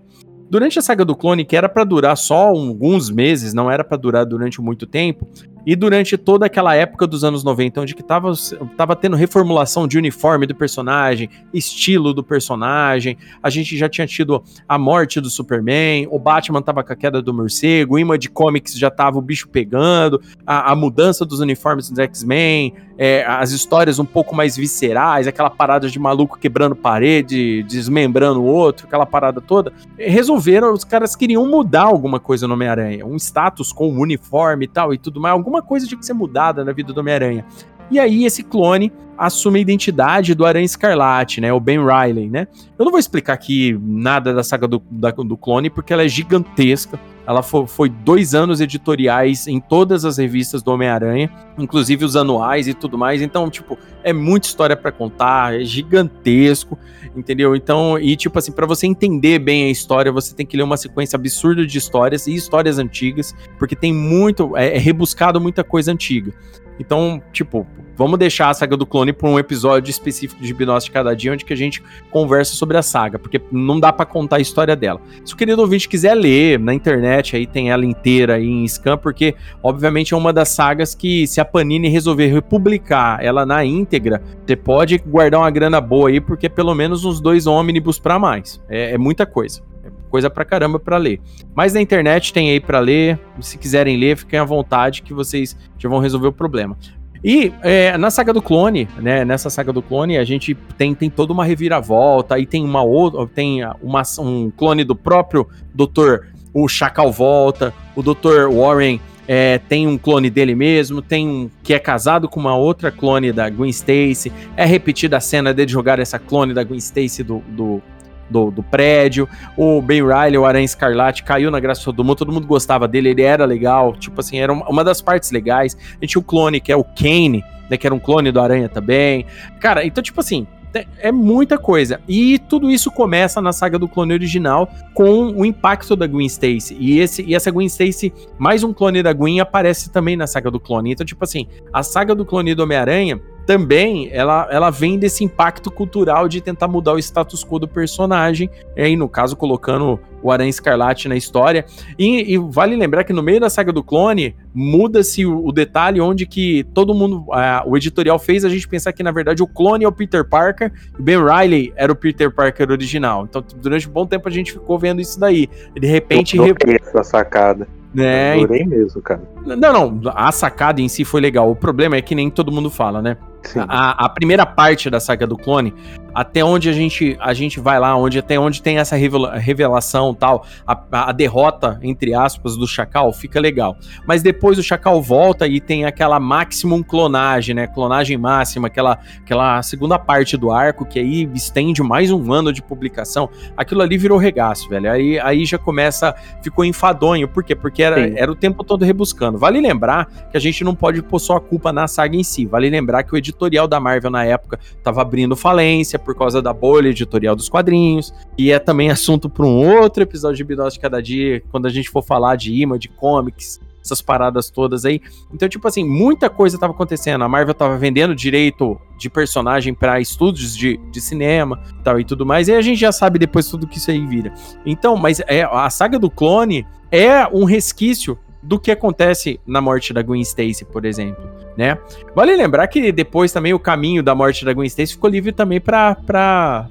Durante a saga do clone, que era para durar só alguns meses, não era para durar durante muito tempo, e durante toda aquela época dos anos 90, onde que tava, tava tendo reformulação de uniforme do personagem, estilo do personagem, a gente já tinha tido a morte do Superman, o Batman tava com a queda do morcego, o imã de comics já tava o bicho pegando, a, a mudança dos uniformes dos X-Men, é, as histórias um pouco mais viscerais, aquela parada de maluco quebrando parede, desmembrando o outro, aquela parada toda. Resolveram, os caras queriam mudar alguma coisa no Homem-Aranha, um status com o uniforme e tal e tudo mais, alguma coisa tinha que ser mudada na vida do Homem-Aranha. E aí esse clone assume a identidade do Aranha Escarlate, né? O Ben Riley, né? Eu não vou explicar aqui nada da saga do, da, do clone, porque ela é gigantesca. Ela foi, foi, dois anos editoriais em todas as revistas do Homem-Aranha, inclusive os anuais e tudo mais. Então, tipo, é muita história para contar, é gigantesco, entendeu? Então, e tipo assim, para você entender bem a história, você tem que ler uma sequência absurda de histórias e histórias antigas, porque tem muito, é, é rebuscado muita coisa antiga. Então, tipo, vamos deixar a saga do clone para um episódio específico de Hipnose de Cada Dia, onde que a gente conversa sobre a saga, porque não dá para contar a história dela. Se o querido ouvinte quiser ler na internet, aí tem ela inteira aí em scan, porque obviamente é uma das sagas que se a Panini resolver republicar ela na íntegra, você pode guardar uma grana boa aí, porque é pelo menos uns dois ônibus para mais. É, é muita coisa coisa pra caramba para ler. Mas na internet tem aí para ler. Se quiserem ler, fiquem à vontade que vocês já vão resolver o problema. E é, na saga do clone, né? Nessa saga do clone, a gente tem, tem toda uma reviravolta, aí tem uma outra, tem uma, um clone do próprio Dr. O Chacal volta, o Dr. Warren é, tem um clone dele mesmo, tem um que é casado com uma outra clone da Gwen Stacy. É repetida a cena de jogar essa clone da Gwen Stacy do, do do, do prédio. O Ben Riley, o Aranha Escarlate, caiu na graça do mundo, todo mundo gostava dele, ele era legal, tipo assim, era uma das partes legais. A gente tinha o clone, que é o Kane, né, que era um clone do Aranha também. Cara, então, tipo assim, é, é muita coisa. E tudo isso começa na saga do clone original com o impacto da Gwen Stacy. E, esse, e essa Gwen Stacy, mais um clone da Gwen, aparece também na saga do clone. Então, tipo assim, a saga do clone do Homem-Aranha também ela, ela vem desse impacto cultural de tentar mudar o status quo do personagem, e aí no caso colocando o Aranha Escarlate na história. E, e vale lembrar que no meio da saga do clone muda-se o, o, detalhe onde que todo mundo, uh, o editorial fez a gente pensar que na verdade o clone é o Peter Parker e Ben Riley era o Peter Parker original. Então durante um bom tempo a gente ficou vendo isso daí. De repente...
Eu essa sacada.
É,
Adorei mesmo, cara.
Não, não, a sacada em si foi legal. O problema é que nem todo mundo fala, né? A, a, primeira parte da saga do clone, até onde a gente, a gente vai lá, onde até onde tem essa revelação tal, a, a, derrota, entre aspas, do Chacal, fica legal. Mas depois o Chacal volta e tem aquela maximum clonagem, né? Clonagem máxima, aquela, aquela segunda parte do arco, que aí estende mais um ano de publicação. Aquilo ali virou regaço, velho. Aí, aí já começa, ficou enfadonho. Por quê? Porque era, era o tempo todo rebuscando. Vale lembrar que a gente não pode pôr só a culpa na saga em si. Vale lembrar que o editorial da Marvel na época estava abrindo falência por causa da bolha editorial dos quadrinhos, e é também assunto para um outro episódio de Hipnose de Cada Dia, quando a gente for falar de imã, de comics, essas paradas todas aí. Então, tipo assim, muita coisa estava acontecendo. A Marvel estava vendendo direito de personagem para estúdios de, de cinema tal, e tudo mais, e a gente já sabe depois tudo que isso aí vira. Então, mas é, a saga do clone é um resquício do que acontece na morte da Gwen Stacy, por exemplo, né? Vale lembrar que depois também o caminho da morte da Gwen Stacy ficou livre também para para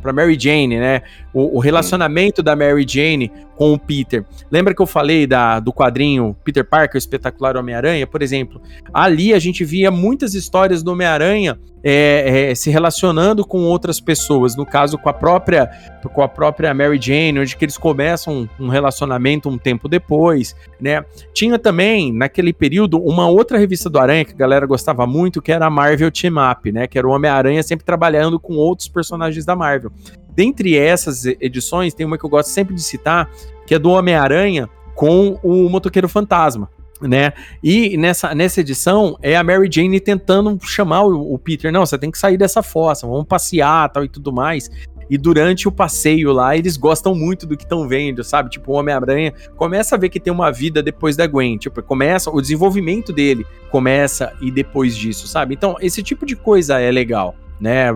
para Mary Jane, né? O, o relacionamento Sim. da Mary Jane com o Peter. Lembra que eu falei da, do quadrinho Peter Parker, o espetacular Homem-Aranha, por exemplo? Ali a gente via muitas histórias do Homem-Aranha é, é, se relacionando com outras pessoas, no caso com a própria com a própria Mary Jane, onde que eles começam um relacionamento um tempo depois, né? Tinha também naquele período uma outra revista do Aranha que a galera gostava muito, que era a Marvel Team Up, né? Que era o Homem-Aranha sempre trabalhando com outros personagens da Marvel. Dentre essas edições, tem uma que eu gosto sempre de citar, que é do Homem-Aranha com o Motoqueiro Fantasma né? E nessa, nessa edição é a Mary Jane tentando chamar o, o, Peter, não, você tem que sair dessa fossa, vamos passear, tal e tudo mais. E durante o passeio lá, eles gostam muito do que estão vendo, sabe? Tipo, o Homem-Aranha começa a ver que tem uma vida depois da Gwen. Tipo, começa, o desenvolvimento dele começa e depois disso, sabe? Então, esse tipo de coisa é legal né?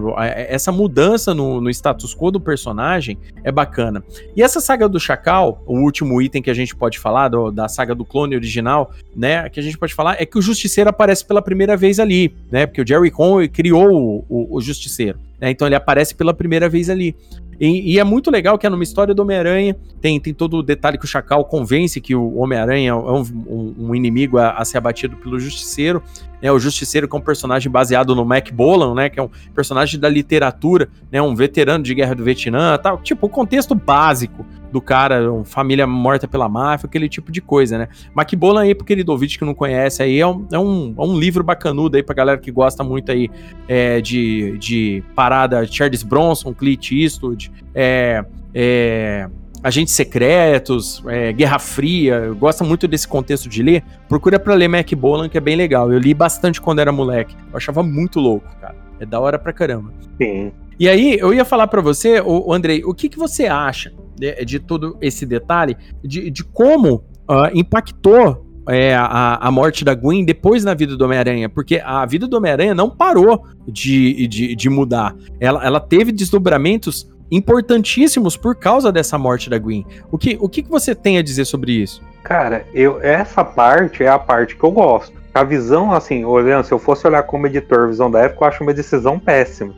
Essa mudança no, no, status quo do personagem é bacana. E essa saga do Chacal, o último item que a gente pode falar, do, da saga do clone original, né? Que a gente pode falar é que o Justiceiro aparece pela primeira vez ali, né? Porque o Jerry Conway criou o, o, o Justiceiro. Né, então ele aparece pela primeira vez ali. E, e, é muito legal que é numa história do Homem-Aranha, tem, tem todo o detalhe que o Chacal convence que o Homem-Aranha é um, um, um inimigo a, a, ser abatido pelo Justiceiro. Né, o Justiceiro que é um personagem baseado no Mac Bolan, né, que é um personagem da literatura, né, um veterano de guerra do Vietnã, tal, tipo, o contexto básico do cara, uma família morta pela máfia, aquele tipo de coisa, né. Mac Bolan aí, pro querido ouvinte que não conhece, aí é um, é um, é um livro bacanudo aí pra galera que gosta muito aí é, de, de parada Charles Bronson, Clint Eastwood, é, é, agentes secretos, é, Guerra Fria, gosta muito desse contexto de ler, procura para ler Mac Bolan, que é bem legal. Eu li bastante quando era moleque. Eu achava muito louco, cara. É da hora pra caramba.
Sim.
E aí, eu ia falar para você, o, Andrei, o que, que você acha de, de todo esse detalhe, de, de como uh, impactou é, a, a morte da Gwen depois na vida do Homem-Aranha, porque a vida do Homem-Aranha não parou de, de, de mudar. Ela, ela teve desdobramentos importantíssimos por causa dessa morte da Gwen. O que, o que, que você tem a dizer sobre isso?
Cara, eu, essa parte é a parte que eu gosto. A visão, assim, olhando, se eu fosse olhar como editor, visão da época, eu acho uma decisão péssima.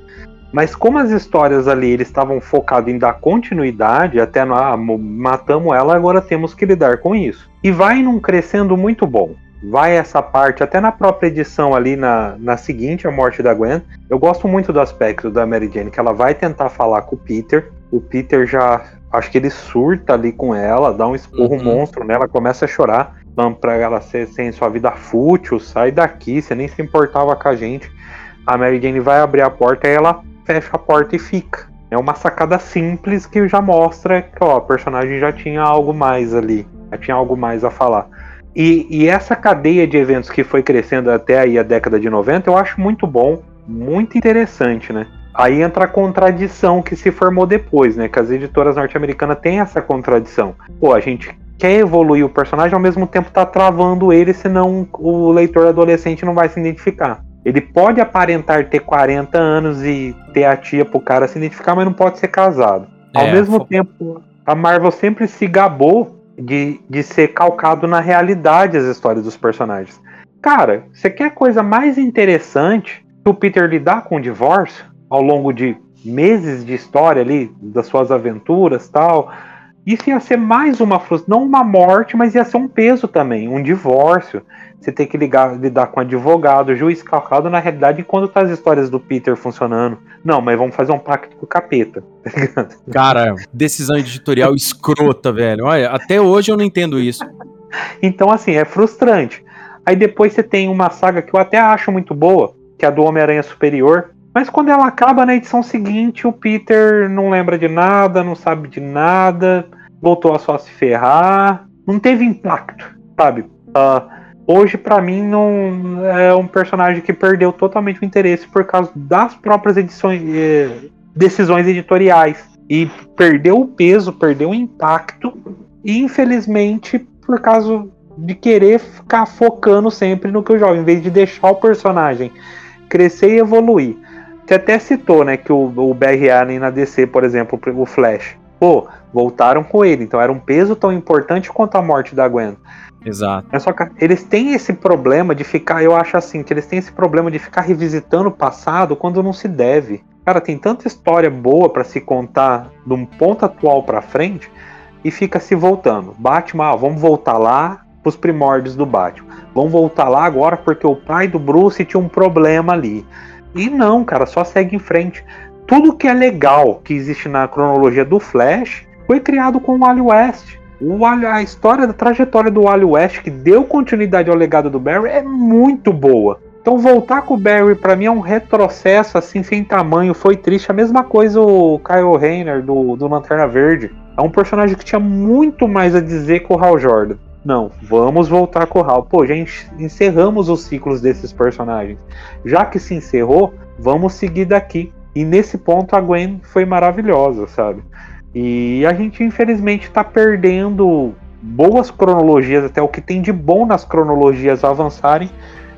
Mas como as histórias ali eles estavam focados em dar continuidade, até ah, matamos ela, agora temos que lidar com isso. E vai num crescendo muito bom. Vai essa parte, até na própria edição ali, na, na seguinte, a morte da Gwen. Eu gosto muito do aspecto da Mary Jane, que ela vai tentar falar com o Peter. O Peter já. Acho que ele surta ali com ela, dá um esporro uhum. monstro nela, começa a chorar. Pra ela ser sem sua vida fútil, sai daqui, você nem se importava com a gente. A Mary Jane vai abrir a porta e ela fecha a porta e fica. É uma sacada simples que já mostra que ó, a personagem já tinha algo mais ali, já tinha algo mais a falar. E, e, essa cadeia de eventos que foi crescendo até aí a década de 90, eu acho muito bom, muito interessante, né? Aí entra a contradição que se formou depois, né? Que as editoras norte-americanas têm essa contradição. Pô, a gente quer evoluir o personagem, ao mesmo tempo tá travando ele, senão o leitor adolescente não vai se identificar. Ele pode aparentar ter 40 anos e ter a tia pro cara se identificar, mas não pode ser casado. É, Ao mesmo tempo, a Marvel sempre se gabou de, de ser calcado na realidade as histórias dos personagens. Cara, você quer coisa mais interessante que o Peter lidar com o divórcio ao longo de meses de história ali, das suas aventuras tal. Isso ia ser mais uma frustração, não uma morte, mas ia ser um peso também, um divórcio você tem que ligar, lidar com advogado, juiz calcado, na realidade, quando tá as histórias do Peter funcionando. Não, mas vamos fazer um pacto com o capeta,
tá Cara, decisão editorial escrota, velho. Olha, até hoje eu não entendo isso.
então, assim, é frustrante. Aí depois você tem uma saga que eu até acho muito boa, que é a do Homem-Aranha Superior. Mas quando ela acaba na edição seguinte, o Peter não lembra de nada, não sabe de nada, voltou a só se ferrar, não teve impacto, sabe? Uh, hoje para mim não é um personagem que perdeu totalmente o interesse por causa das próprias edições, eh, decisões editoriais e perdeu o peso, perdeu o impacto e infelizmente por causa de querer ficar focando sempre no que o jovem, em vez de deixar o personagem crescer e evoluir. Você até citou, né, que o, o Barry Allen na DC, por exemplo, o Flash, pô, voltaram com ele, então era um peso tão importante quanto a morte da Gwen.
Exato.
É só que eles têm esse problema de ficar, eu acho assim, que eles têm esse problema de ficar revisitando o passado quando não se deve. Cara, tem tanta história boa para se contar de um ponto atual para frente e fica se voltando. Batman, ah, vamos voltar lá pros primórdios do Batman. Vamos voltar lá agora porque o pai do Bruce tinha um problema ali. E não, cara, só segue em frente. Tudo que é legal que existe na cronologia do Flash foi criado com o Wally West. O a história da trajetória do Wally West, que deu continuidade ao legado do Barry, é muito boa. Então voltar com o Barry para mim é um retrocesso assim sem tamanho, foi triste. A mesma coisa o Kyle Rayner do, do Lanterna Verde. É um personagem que tinha muito mais a dizer que o Hal Jordan. Não, vamos voltar com o Hal. Pô, já encerramos os ciclos desses personagens. Já que se encerrou, vamos seguir daqui. E nesse ponto a Gwen foi maravilhosa, sabe? E a gente infelizmente está perdendo boas cronologias, até o que tem de bom nas cronologias avançarem,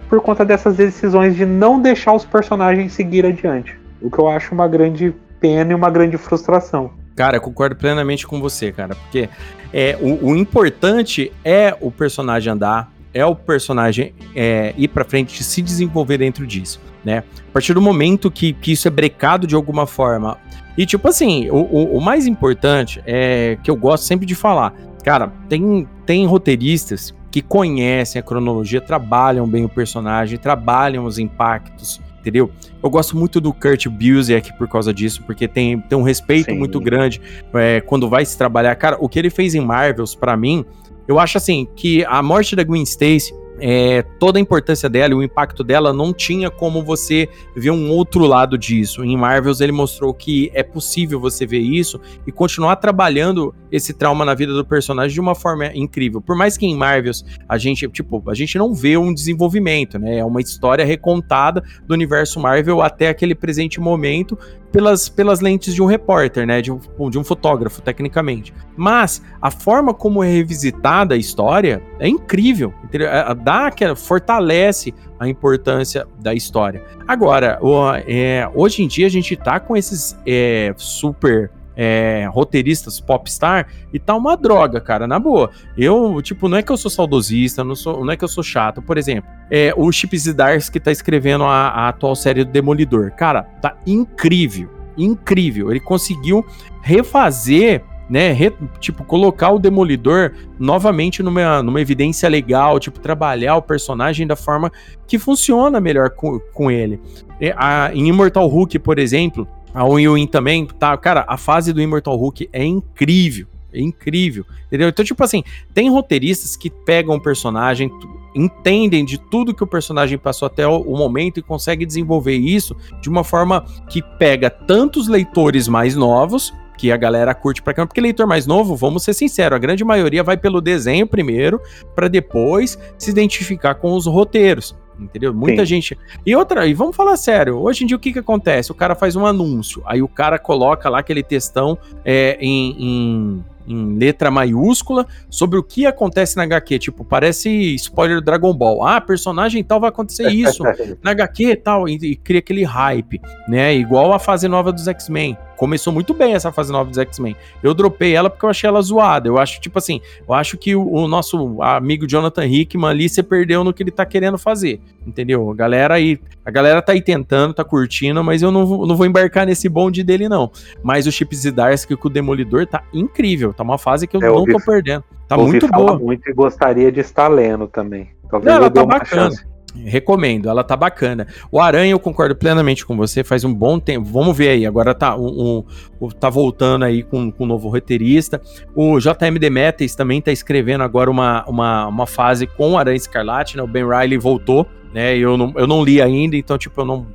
por conta dessas decisões de não deixar os personagens seguir adiante. O que eu acho uma grande pena e uma grande frustração.
Cara, concordo plenamente com você, cara, porque é, o, o importante é o personagem andar, é o personagem é, ir para frente e se desenvolver dentro disso, né? A partir do momento que, que isso é brecado de alguma forma e, tipo assim, o, o, o, mais importante é que eu gosto sempre de falar. Cara, tem, tem roteiristas que conhecem a cronologia, trabalham bem o personagem, trabalham os impactos, entendeu? Eu gosto muito do Kurt Busiek por causa disso, porque tem, tem um respeito Sim. muito grande é, quando vai se trabalhar. Cara, o que ele fez em Marvels, para mim, eu acho assim, que a morte da Gwen Stacy é, toda a importância dela e o impacto dela não tinha como você ver um outro lado disso. Em Marvels ele mostrou que é possível você ver isso e continuar trabalhando esse trauma na vida do personagem de uma forma incrível. Por mais que em Marvels a gente, tipo, a gente não vê um desenvolvimento, né? É uma história recontada do universo Marvel até aquele presente momento pelas, pelas lentes de um repórter, né? De um, de um fotógrafo, tecnicamente. Mas a forma como é revisitada a história é incrível. É, dá aquela, fortalece a importância da história. Agora, é, hoje em dia a gente tá com esses é, super é, roteiristas popstar e tá uma droga, cara, na boa. Eu, tipo, não é que eu sou saudosista, não, sou, não é que eu sou chato. Por exemplo, é, o Chip Zdarsky que tá escrevendo a, a atual série do Demolidor. Cara, tá incrível, incrível. Ele conseguiu refazer né, re, tipo, colocar o Demolidor novamente numa, numa evidência legal, tipo, trabalhar o personagem da forma que funciona melhor com, com ele. A, em Immortal Hulk, por exemplo, a Win também, tá? Cara, a fase do Immortal Hulk é incrível. É incrível. Entendeu? Então, tipo assim, tem roteiristas que pegam o personagem, entendem de tudo que o personagem passou até o, o momento e conseguem desenvolver isso de uma forma que pega tantos leitores mais novos que a galera curte pra caramba. Porque leitor mais novo, vamos ser sinceros, a grande maioria vai pelo desenho primeiro, para depois se identificar com os roteiros entendeu? Muita Sim. gente. E outra, e vamos falar sério, hoje em dia o que que acontece? O cara faz um anúncio, aí o cara coloca lá aquele textão é, em, em em letra maiúscula sobre o que acontece na HQ. Tipo, parece spoiler do Dragon Ball. Ah, personagem tal vai acontecer isso na HQ e tal. E, e cria aquele hype, né? Igual a fase nova dos X-Men começou muito bem essa fase nova dos X-Men. Eu dropei ela porque eu achei ela zoada. Eu acho, tipo assim, eu acho que o, o nosso amigo Jonathan Hickman ali se perdeu no que ele tá querendo fazer. Entendeu? A galera aí, a galera tá aí tentando, tá curtindo, mas eu não, não vou embarcar nesse bonde dele, não. Mas o Chip Zdarsky com o Demolidor tá incrível. Tá uma fase que eu, eu não ouvi, tô perdendo. Tá muito boa.
muito e gostaria de estar lendo também.
Talvez não, ela tá bacana. Chance. Recomendo, ela tá bacana. O Aranha, eu concordo plenamente com você, faz um bom tempo. Vamos ver aí, agora tá, um, um tá voltando aí com, com um novo roteirista. O JM Demetrius também tá escrevendo agora uma, uma, uma fase com o Aranha Escarlate, né? O Ben Riley voltou, né? Eu não, eu não li ainda, então, tipo, eu não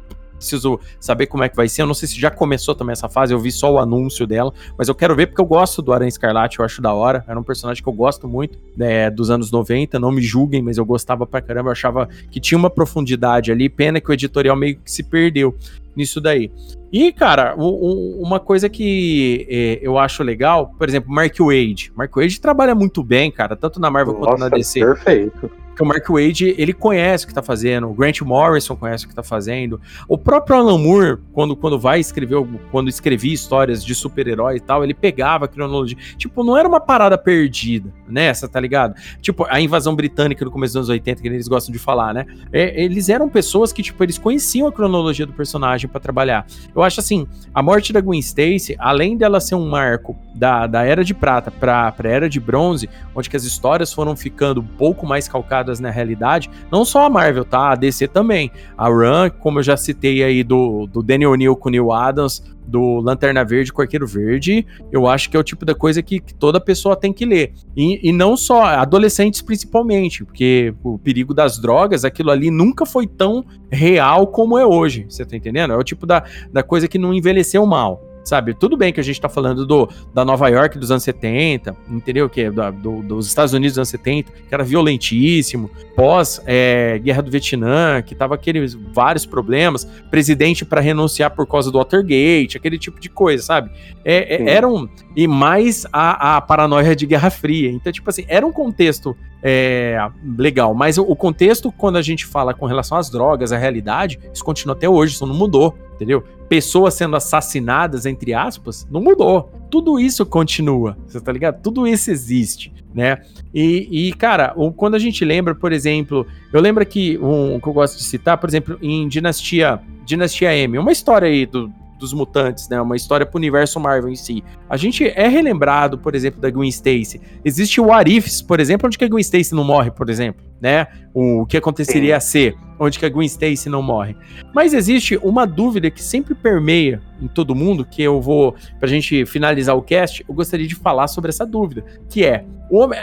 preciso saber como é que vai ser. Eu não sei se já começou também essa fase, eu vi só o anúncio dela, mas eu quero ver porque eu gosto do Aranha Escarlate, eu acho da hora. Era um personagem que eu gosto muito, né, dos anos 90, não me julguem, mas eu gostava pra caramba, eu achava que tinha uma profundidade ali. Pena que o editorial meio que se perdeu nisso daí. E, cara, uma coisa que é, eu acho legal, por exemplo, Mark Wade. Mark Wade trabalha muito bem, cara, tanto na Marvel Nossa, quanto na DC.
Perfeito.
Que o Mark Wade, ele conhece o que tá fazendo, o Grant Morrison conhece o que tá fazendo. O próprio Alan Moore, quando, quando vai escrever, quando escrevia histórias de super-herói e tal, ele pegava a cronologia. Tipo, não era uma parada perdida, né? Essa, tá ligado? Tipo, a invasão britânica no começo dos anos 80, que eles gostam de falar, né? É, eles eram pessoas que, tipo, eles conheciam a cronologia do personagem para trabalhar. Eu acho assim, a morte da Gwen Stacy, além dela ser um marco da, da Era de Prata pra, pra Era de Bronze, onde que as histórias foram ficando um pouco mais calcadas na realidade, não só a Marvel, tá? A DC também. A Run, como eu já citei aí do, do Daniel O'Neill com o Neil Adams, do Lanterna Verde com Arqueiro Verde, eu acho que é o tipo da coisa que, que toda pessoa tem que ler. E, e, não só, adolescentes principalmente, porque o perigo das drogas, aquilo ali nunca foi tão real como é hoje, você tá entendendo? É o tipo da, da coisa que não envelheceu mal sabe? Tudo bem que a gente tá falando do, da Nova York dos anos 70, entendeu? Que é da, do, dos Estados Unidos dos anos 70, que era violentíssimo, pós é, Guerra do Vietnã, que tava aqueles vários problemas, presidente para renunciar por causa do Watergate, aquele tipo de coisa, sabe? É, é, eram, e mais a, a paranoia de Guerra Fria. Então, tipo assim, era um contexto é, legal, mas o, o contexto, quando a gente fala com relação às drogas, a realidade, isso continua até hoje, isso não mudou entendeu? Pessoas sendo assassinadas, entre aspas, não mudou. Tudo isso continua, você tá ligado? Tudo isso existe, né? E, e cara, quando a gente lembra, por exemplo, eu lembro que um que eu gosto de citar, por exemplo, em Dinastia, Dinastia M, uma história aí do, dos mutantes, né? Uma história pro universo Marvel em si. A gente é relembrado, por exemplo, da Gwen Stacy. Existe o Arifs, por exemplo, onde que a Gwen Stacy não morre, por exemplo, né? O que aconteceria a ser, onde que a Gwen Stacy não morre. Mas existe uma dúvida que sempre permeia em todo mundo, que eu vou, pra gente finalizar o cast, eu gostaria de falar sobre essa dúvida, que é,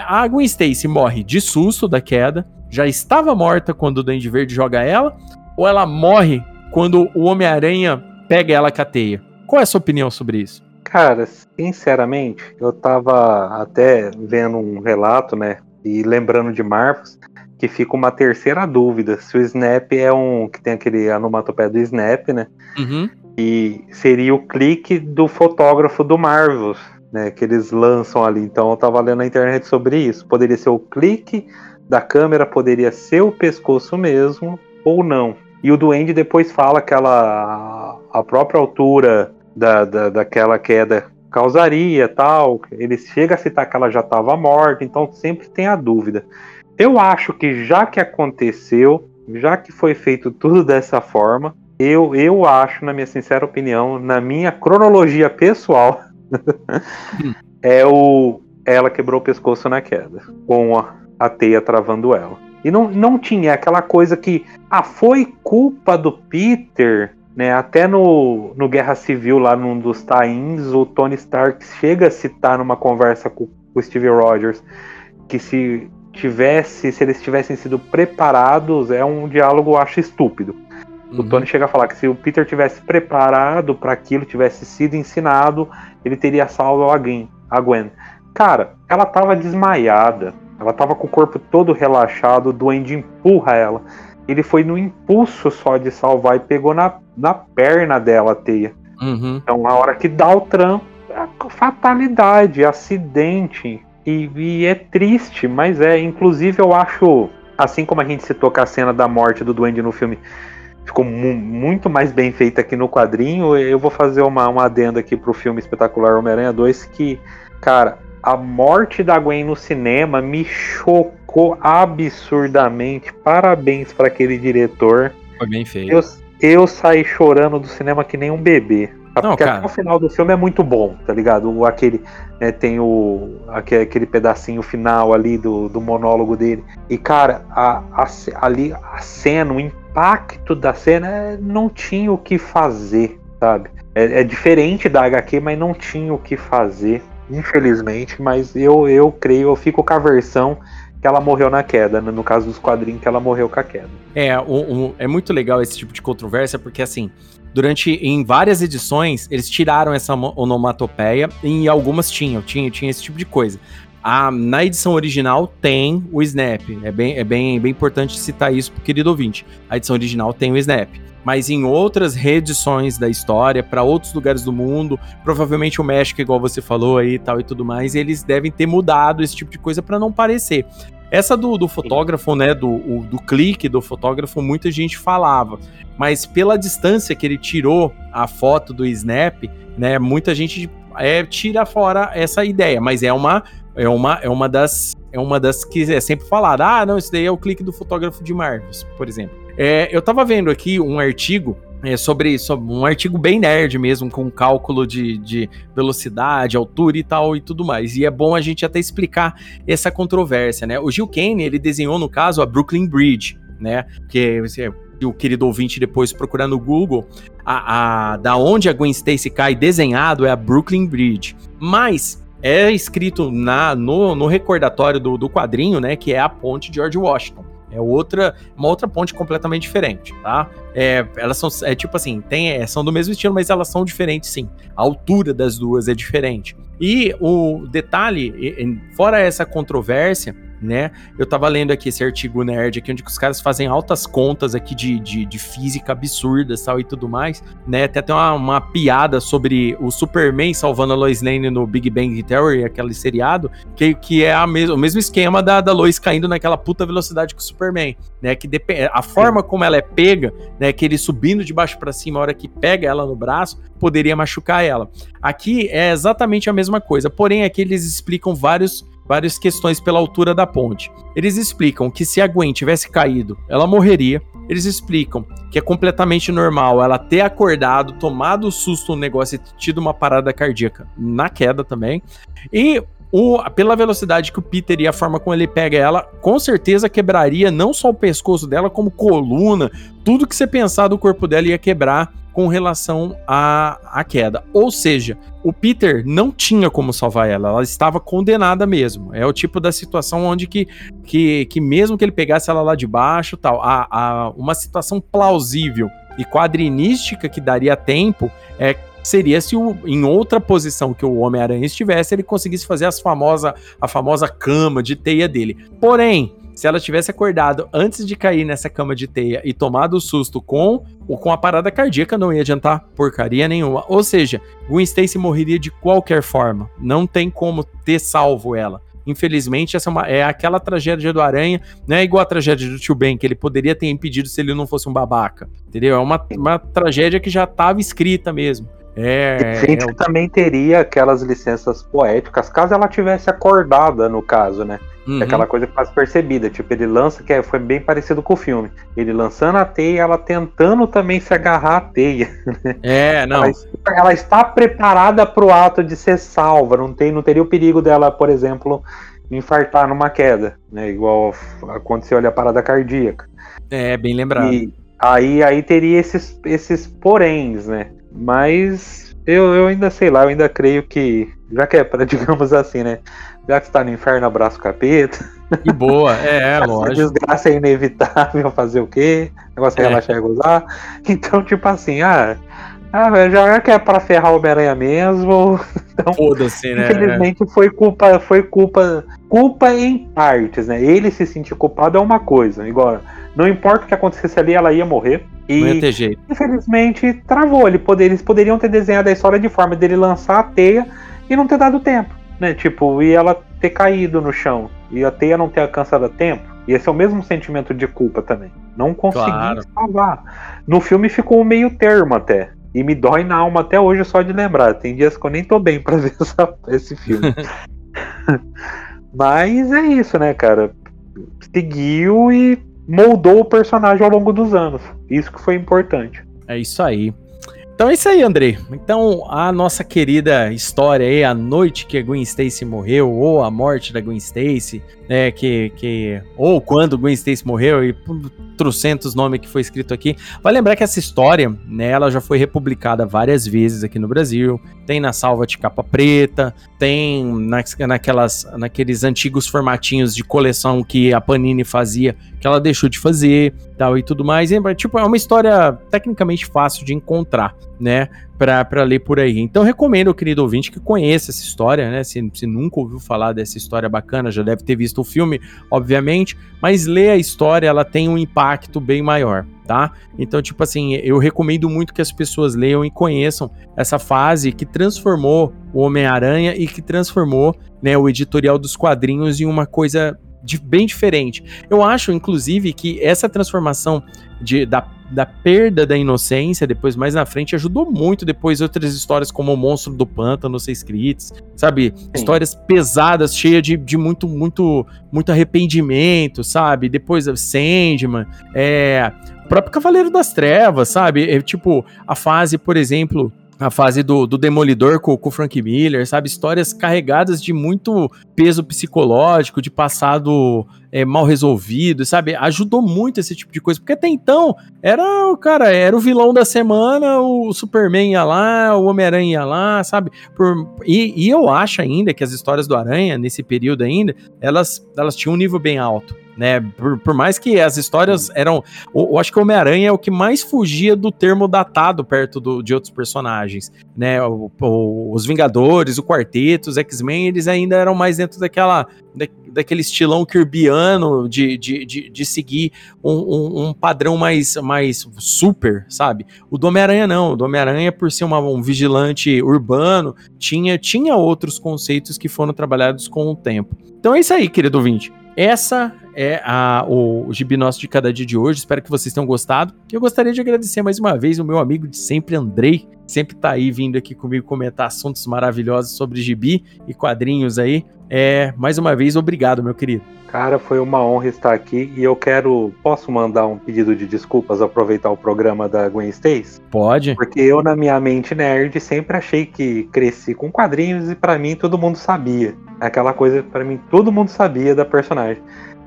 a Gwen Stacy morre de susto da queda, já estava morta quando o Duende Verde joga ela, ou ela morre quando o Homem-Aranha pega ela com a teia. Qual é a sua opinião sobre isso?
Cara, sinceramente, eu tava até vendo um relato, né? E lembrando de Marcos, que fica uma terceira dúvida. Se o Snap é um. que tem aquele anomatopé do Snap, né?
Uhum.
E seria o clique do fotógrafo do Marvel, né? Que eles lançam ali. Então eu tava lendo na internet sobre isso. Poderia ser o clique da câmera, poderia ser o pescoço mesmo, ou não. E o Duende depois fala que ela, a própria altura da, da, daquela queda causaria tal. Ele chega a citar que ela já estava morta, então sempre tem a dúvida. Eu acho que já que aconteceu, já que foi feito tudo dessa forma, eu, eu acho, na minha sincera opinião, na minha cronologia pessoal, é o ela quebrou o pescoço na queda, com a, a teia travando ela. E não, não tinha aquela coisa que, ah, foi culpa do Peter, né? Até no, no Guerra Civil, lá num dos tains, o Tony Stark chega a citar numa conversa com, o Steve Rogers que se tivesse, se eles tivessem sido preparados, é um diálogo, eu acho, estúpido. Uhum. O Tony chega a falar que se o Peter tivesse preparado para aquilo, tivesse sido ensinado, ele teria salvo alguém, a Gwen. Cara, ela tava desmaiada. Ela tava com o corpo todo relaxado, o Duende empurra ela. Ele foi no impulso só de salvar e pegou na, na perna dela a teia.
Uhum.
Então, a hora que dá o trampo, é fatalidade, acidente. E, e, é triste, mas é. Inclusive, eu acho, assim como a gente citou com a cena da morte do Duende no filme, ficou mu muito mais bem feita aqui no quadrinho. Eu vou fazer uma, uma adenda aqui pro filme espetacular Homem-Aranha 2, que, cara, a morte da Gwen no cinema me chocou absurdamente. Parabéns para aquele diretor.
Foi bem feito.
Eu, eu saí chorando do cinema que nem um bebê. Não, Porque cara. até o final do filme é muito bom, tá ligado? O, aquele, né, tem o aquele, aquele, pedacinho final ali do, do monólogo dele. E, cara, a, a, ali a cena, o impacto da cena é, não tinha o que fazer, sabe? É, é diferente da HQ, mas não tinha o que fazer infelizmente, mas eu, eu creio, eu fico com a versão que ela morreu na queda, né? no caso dos quadrinhos que ela morreu com a queda.
É, um, um, é muito legal esse tipo de controvérsia, porque assim, durante, em várias edições, eles tiraram essa onomatopeia, e algumas tinham, tinha, tinha esse tipo de coisa. A, na edição original tem o Snap, é bem, é bem, bem importante citar isso pro querido ouvinte. A edição original tem o Snap mas em outras reedições da história, para outros lugares do mundo, provavelmente o México, igual você falou aí tal e tudo mais, eles devem ter mudado esse tipo de coisa para não parecer. Essa do, do fotógrafo, né, do, o, do clique do fotógrafo, muita gente falava, mas pela distância que ele tirou a foto do Snap, né, muita gente é, tira fora essa ideia, mas é uma, é uma, é uma das é uma das que é sempre falada. Ah, não, isso daí é o clique do fotógrafo de Marvels, por exemplo. É, eu tava vendo aqui um artigo é, sobre, sobre, um artigo bem nerd mesmo, com cálculo de, de, velocidade, altura e tal e tudo mais. E é bom a gente até explicar essa controvérsia, né? O Gil Kane, ele desenhou, no caso, a Brooklyn Bridge, né? Que você, o querido ouvinte depois procurar no Google, a, a, da onde a Gwen Stacy cai desenhado é a Brooklyn Bridge. Mas é escrito na, no, no recordatório do, do quadrinho, né, que é a ponte George Washington. É outra, uma outra ponte completamente diferente, tá? É, elas são, é tipo assim, tem, é, são do mesmo estilo, mas elas são diferentes sim. A altura das duas é diferente. E o detalhe, fora essa controvérsia, né? Eu tava lendo aqui esse artigo nerd aqui, onde os caras fazem altas contas aqui de, de, de física absurdas tal, e tudo mais, né? Tem uma, uma, piada sobre o Superman salvando a Lois Lane no Big Bang Theory, aquele seriado, que, que é a mes o mesmo esquema da, da Lois caindo naquela puta velocidade que o Superman, né? Que a forma como ela é pega, né? Que ele subindo de baixo para cima, a hora que pega ela no braço, poderia machucar ela. Aqui é exatamente a mesma coisa, porém aqui eles explicam vários várias questões pela altura da ponte. Eles explicam que se a Gwen tivesse caído, ela morreria. Eles explicam que é completamente normal ela ter acordado, tomado o susto no negócio e tido uma parada cardíaca na queda também. E o, pela velocidade que o Peter e a forma como ele pega ela, com certeza quebraria não só o pescoço dela, como coluna, tudo que você pensar do corpo dela ia quebrar com relação à, à queda. Ou seja, o Peter não tinha como salvar ela, ela estava condenada mesmo. É o tipo da situação onde que, que, que mesmo que ele pegasse ela lá de baixo tal, a, a, uma situação plausível e quadrinística que daria tempo é seria se o, em outra posição que o Homem-Aranha estivesse, ele conseguisse fazer as famosa, a famosa cama de teia dele. Porém, se ela tivesse acordado antes de cair nessa cama de teia e tomado o susto com ou com a parada cardíaca, não ia adiantar porcaria nenhuma. Ou seja, Gwen Stacy morreria de qualquer forma. Não tem como ter salvo ela. Infelizmente, essa é, uma, é, aquela tragédia do Aranha, não é igual a tragédia do Tio Ben, que ele poderia ter impedido se ele não fosse um babaca. Entendeu? É uma, uma tragédia que já estava escrita mesmo.
É, e é, também teria aquelas licenças poéticas, caso ela tivesse acordada, no caso, né? Uhum. Aquela coisa que faz percebida. Tipo, ele lança, que é, foi bem parecido com o filme. Ele lançando a teia, ela tentando também se agarrar à teia.
Né? É, não.
Ela, ela está preparada para o ato de ser salva. Não, tem, não teria o perigo dela, por exemplo, infartar numa queda, né? Igual aconteceu ali a parada cardíaca.
É, bem lembrado.
E aí, aí teria esses, esses poréns, né? Mas eu, eu ainda sei lá, eu ainda creio que, já que é para, digamos assim, né? Já que está no inferno, abraço capeta.
Que boa, é, é lógico.
Desgraça é inevitável, fazer o quê? O negócio é, é relaxar e gozar. Então, tipo assim, ah, ah, já que é pra ferrar o Homem-Aranha mesmo. Então,
Foda-se, né?
Infelizmente foi culpa, foi culpa, culpa em partes, né? Ele se sentir culpado é uma coisa. Igual, não importa o que acontecesse ali, ela ia morrer.
E, não ia ter jeito.
Infelizmente, travou. Ele poder, eles poderiam ter desenhado a história de forma dele lançar a teia e não ter dado tempo. Né? Tipo, e ela ter caído no chão. E a teia não ter alcançado a tempo. E esse é o mesmo sentimento de culpa também. Não consegui claro. salvar. No filme ficou meio termo até. E me dói na alma até hoje só de lembrar. Tem dias que eu nem tô bem pra ver essa, esse filme. Mas é isso, né, cara? Seguiu e moldou o personagem ao longo dos anos. Isso que foi importante.
É isso aí. Então é isso aí, André. Então, a nossa querida história aí, a noite que a Gwen Stacy morreu, ou a morte da Gwen Stacy, né, que, que ou quando Gwen Stacy morreu, e trocentos nomes que foi escrito aqui. Vai lembrar que essa história, né, ela já foi republicada várias vezes aqui no Brasil, tem na salva de capa preta, tem na, naquelas, naqueles antigos formatinhos de coleção que a Panini fazia, que ela deixou de fazer, tal e tudo mais. E, tipo, é uma história tecnicamente fácil de encontrar, né? Para ler por aí. Então recomendo, querido ouvinte, que conheça essa história, né? Se, se nunca ouviu falar dessa história bacana, já deve ter visto o filme, obviamente, mas ler a história, ela tem um impacto bem maior, tá? Então, tipo assim, eu recomendo muito que as pessoas leiam e conheçam essa fase que transformou o Homem-Aranha e que transformou, né, o editorial dos quadrinhos em uma coisa de, bem diferente. Eu acho, inclusive, que essa transformação de, da, da perda da inocência, depois mais na frente, ajudou muito depois outras histórias como o Monstro do Pântano ser escritas, sabe? Sim. Histórias pesadas, cheias de, de muito, muito, muito arrependimento, sabe? Depois Sandman, é, o próprio Cavaleiro das Trevas, sabe? É, tipo, a fase, por exemplo, a fase do, do Demolidor com, com o Frank Miller, sabe? Histórias carregadas de muito peso psicológico, de passado é, mal resolvido, sabe? Ajudou muito esse tipo de coisa, porque até então era, cara, era o vilão da semana, o Superman ia lá, o Homem-Aranha ia lá, sabe? Por, e, e eu acho ainda que as histórias do Aranha, nesse período ainda, elas, elas tinham um nível bem alto né? Por, por, mais que as histórias eram. Eu, eu acho que o Homem-Aranha é o que mais fugia do termo datado perto do, de outros personagens, né? O, o, os Vingadores, o Quarteto, os X-Men, eles ainda eram mais dentro daquela. Da, daquele estilão kirbiano de, de, de, de seguir um, um, um, padrão mais, mais super, sabe? O do Homem-Aranha não. O do Homem-Aranha, por ser uma, um vigilante urbano, tinha, tinha outros conceitos que foram trabalhados com o tempo. Então é isso aí, querido ouvinte. Essa é a, o, o Gibi Nosso de cada dia de hoje. Espero que vocês tenham gostado. Eu gostaria de agradecer mais uma vez o meu amigo de sempre, Andrei, sempre tá aí vindo aqui comigo comentar assuntos maravilhosos sobre gibi e quadrinhos aí. É, mais uma vez, obrigado, meu querido.
Cara, foi uma honra estar aqui e eu quero. Posso mandar um pedido de desculpas aproveitar o programa da Gwen Stacy?
Pode.
Porque eu, na minha mente nerd, sempre achei que cresci com quadrinhos e para mim todo mundo sabia. Aquela coisa, para mim, todo mundo sabia da personagem.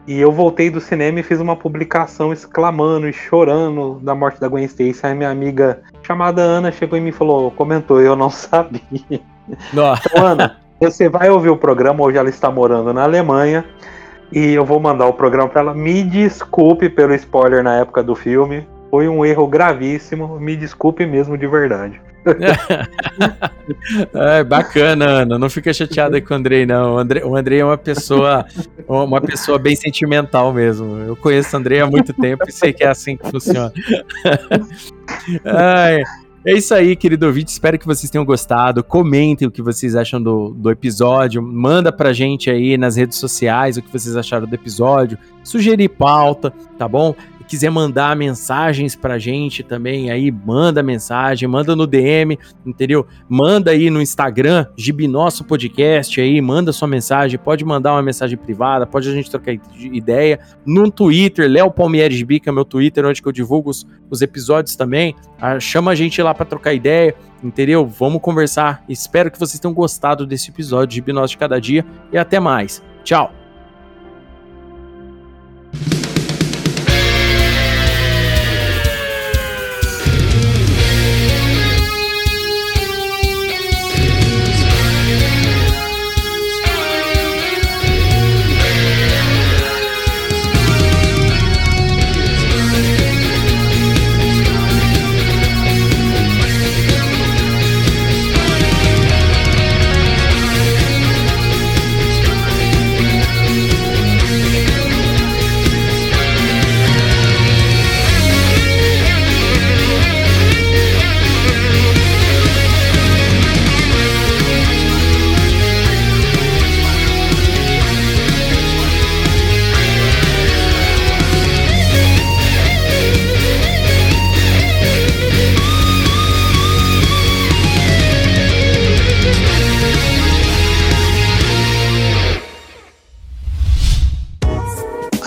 E eu voltei do cinema e fiz uma publicação exclamando e chorando da morte da Gwen Stacy. Aí minha amiga chamada Ana chegou em mim e falou, comentou, eu não sabia. Não. Então, Ana, você vai ouvir o programa, hoje ela está morando na Alemanha. E eu vou mandar o programa para ela. Me desculpe pelo spoiler na época do filme. Foi um erro gravíssimo. Me desculpe mesmo de verdade.
é, bacana, Ana. Não fica chateada com o Andrei, não. O Andrei, o Andrei é uma pessoa, uma pessoa bem sentimental mesmo. Eu conheço o Andrei há muito tempo e sei que é assim que funciona. Ai, é isso aí, querido ouvinte. Espero que vocês tenham gostado. Comentem o que vocês acham do, do episódio. Manda pra gente aí nas redes sociais o que vocês acharam do episódio. Sugerir pauta, tá bom? Quiser mandar mensagens pra gente também, aí manda mensagem, manda no DM, entendeu? Manda aí no Instagram, Gibinosso Podcast aí, manda sua mensagem, pode mandar uma mensagem privada, pode a gente trocar ideia. No Twitter, Léo Palmieri Gibi, que é meu Twitter, onde eu divulgo os, os episódios também. Ah, chama a gente lá para trocar ideia, entendeu? Vamos conversar. Espero que vocês tenham gostado desse episódio de Gibinosso de Cada Dia e até mais. Tchau!